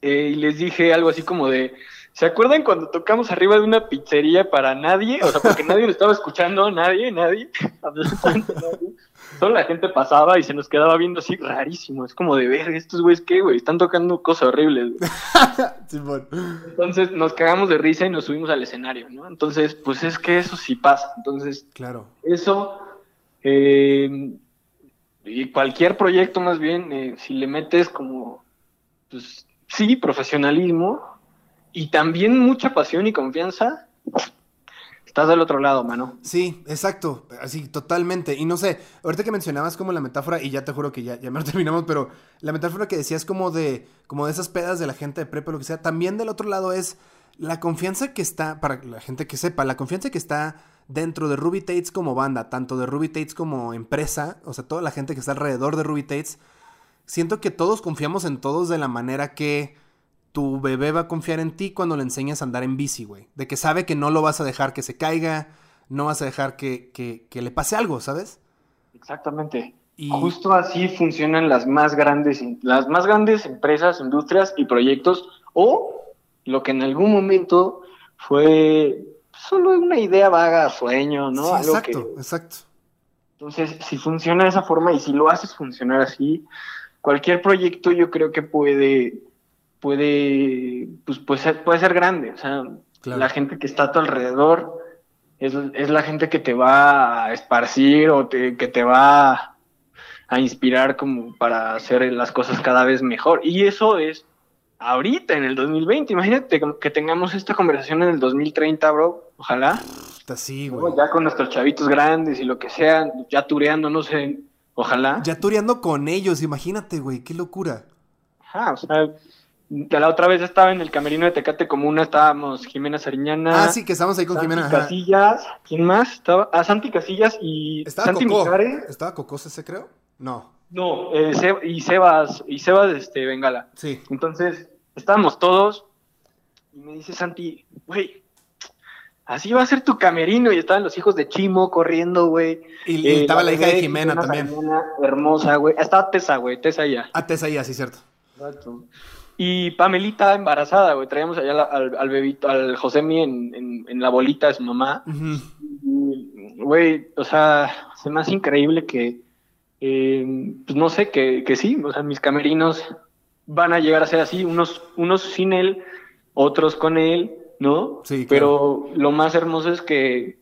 eh, y les dije algo así como de ¿Se acuerdan cuando tocamos arriba de una pizzería para nadie? O sea, porque nadie lo estaba escuchando, nadie, nadie. absolutamente nadie. Solo la gente pasaba y se nos quedaba viendo así rarísimo. Es como de ver, estos güeyes qué, güey, están tocando cosas horribles. güey. Entonces nos cagamos de risa y nos subimos al escenario, ¿no? Entonces, pues es que eso sí pasa. Entonces, Claro. eso eh, y cualquier proyecto más bien eh, si le metes como pues sí profesionalismo y también mucha pasión y confianza estás del otro lado mano Sí, exacto, así totalmente. Y no sé, ahorita que mencionabas como la metáfora, y ya te juro que ya, ya me terminamos, pero la metáfora que decías como de, como de esas pedas de la gente de prepa lo que sea, también del otro lado es la confianza que está, para la gente que sepa, la confianza que está dentro de Ruby Tates como banda, tanto de Ruby Tates como empresa, o sea, toda la gente que está alrededor de Ruby Tates, siento que todos confiamos en todos de la manera que tu bebé va a confiar en ti cuando le enseñas a andar en bici, güey. De que sabe que no lo vas a dejar que se caiga, no vas a dejar que, que- que le pase algo, ¿sabes? exactamente Y justo así funcionan las más grandes las más grandes empresas industrias y proyectos o lo que en algún momento fue solo una idea vaga sueño no sí, Algo exacto, que- exacto. Entonces, si funciona de esa forma y si lo haces funcionar así, cualquier proyecto yo creo que puede, puede, pues, puede ser, puede ser grande. O sea, Claro. la gente que está a tu alrededor es, es la gente que te va a esparcir o te- que te va a inspirar como para hacer las cosas cada vez mejor. Y eso es ahorita, en el 2020. Imagínate que tengamos esta conversación en el 2030, bro. Ojalá. Está así, ¿no? güey. Ya con nuestros chavitos grandes y lo que sea, ya tureando, no sé, ojalá. Ya tureando con ellos, imagínate, güey, qué locura. Ajá, o sea, de la otra vez estaba en el camerino de Tecate Comuna, estábamos Jimena Sariñana. Ah, sí, que estamos ahí con Santi Jimena. ajá. Casillas, ¿quién más? Estaba, ah, Santi Casillas y Estaba Santi. Mijares. ¿Estaba Cocos ese, creo? No. No, eh, y Sebas, y Sebas este, Bengala. Sí. Entonces, estábamos todos y me dice Santi, güey, así va a ser tu camerino. Y estaban los hijos de Chimo corriendo, güey. Y, y Eh, estaba la hija de Jimena también. Hermosa, güey. Estaba Tessa, güey, Tessa ya. Ah, Tessa ahí, así, cierto. Exacto. Y Pamelita embarazada, güey. Traíamos allá la- al, al bebito, al Josemi en, en, en la bolita de su mamá. Y, Güey, o sea, se me hace increíble que, eh, pues no sé, que, que sí, o sea, mis camerinos van a llegar a ser así, unos, unos sin él, otros con él, ¿no? Sí, claro. Pero lo más hermoso es que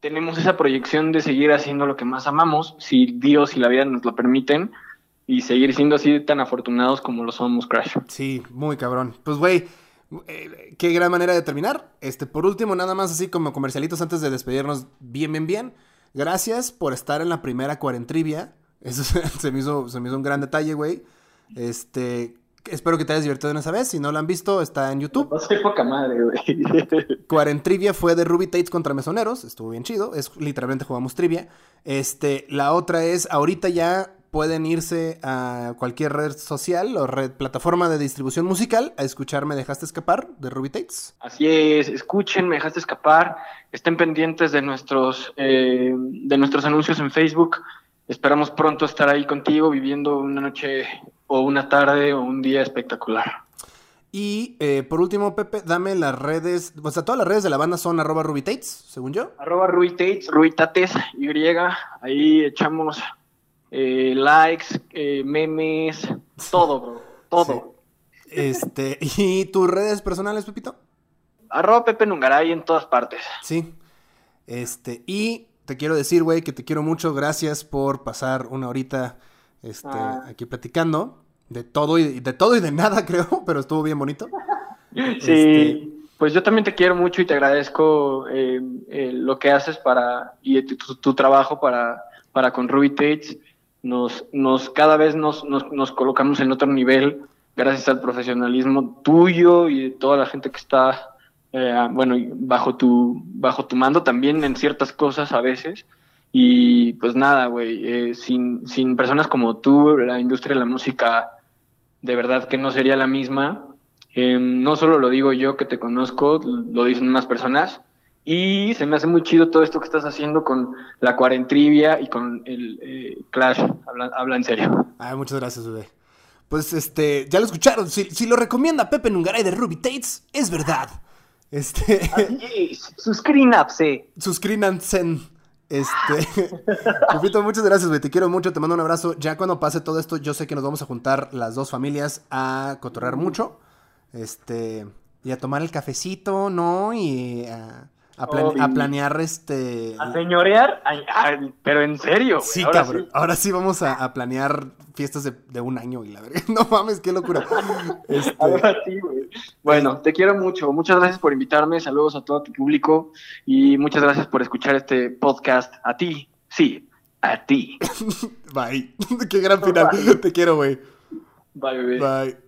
tenemos esa proyección de seguir haciendo lo que más amamos, si Dios y la vida nos lo permiten, y seguir siendo así tan afortunados como lo somos, Crash. Sí, muy cabrón. Pues, güey, eh, qué gran manera de terminar. Este, por último, nada más así como comercialitos antes de despedirnos bien, bien, bien. gracias por estar en la primera cuarentrivia. Eso se me hizo, se me hizo un gran detalle, güey. Este, espero que te hayas divertido en esa vez. Si no lo han visto, está en YouTube. No soy poca madre, güey. Cuarentrivia fue de Ruby Tates contra Mesoneros. Estuvo bien chido. Es literalmente jugamos trivia. Este, la otra es, ahorita ya pueden irse a cualquier red social o red plataforma de distribución musical a escuchar Me Dejaste Escapar de Ruby Tates. Así es, escuchen, Me Dejaste Escapar, estén pendientes de nuestros, eh, de nuestros anuncios en Facebook. Esperamos pronto estar ahí contigo viviendo una noche o una tarde o un día espectacular. Y eh, por último, Pepe, dame las redes, o sea, todas las redes de la banda son arroba Ruby Tates, según yo. Arroba Ruby Tates, Ruby Tates, Y, ahí echamos eh, likes, eh, memes, todo, bro, todo. Este, ¿y tus redes personales, Pepito? Arroba Pepe Nungaray en todas partes. Sí. Este, y te quiero decir, güey, que te quiero mucho. Gracias por pasar una horita este, ah. aquí platicando. De todo y de todo y de nada, creo, pero estuvo bien bonito. Sí, este, pues yo también te quiero mucho y te agradezco eh, eh, lo que haces para y tu, trabajo para, para con Ruby Tates. Nos, nos cada vez nos, nos, nos, colocamos en otro nivel gracias al profesionalismo tuyo y de toda la gente que está eh, bueno bajo tu bajo tu mando también en ciertas cosas a veces y pues nada, güey, eh, sin, sin personas como tú, la industria de la música de verdad que no sería la misma. Eh, no solo lo digo yo que te conozco, lo dicen unas personas. Y se me hace muy chido todo esto que estás haciendo con la cuarentrivia y con el eh, Clash. Habla, habla, en serio. Ay, muchas gracias, bebé. Pues este, ya lo escucharon. Si, si lo recomienda Pepe Nungaray de Ruby Tates, es verdad. Este. Suscríbanse. Suscríbanse. Este, Pupito, muchas gracias, güey. Te quiero mucho, te mando un abrazo. Ya cuando pase todo esto, yo sé que nos vamos a juntar las dos familias a cotorrear mucho. Este, y a tomar el cafecito, ¿no? Y a, a, planear este. A señorear, pero en serio. Sí, ahora cabrón. Sí. Ahora sí vamos a, planear fiestas de, un año y la verdad. No mames, qué locura. Este... Ahora sí, güey. Bueno, te quiero mucho. Muchas gracias por invitarme. Saludos a todo tu público. Y muchas gracias por escuchar este podcast. A ti, sí, a ti. Bye. qué gran final. Te quiero, güey. Bye, bebé. Bye.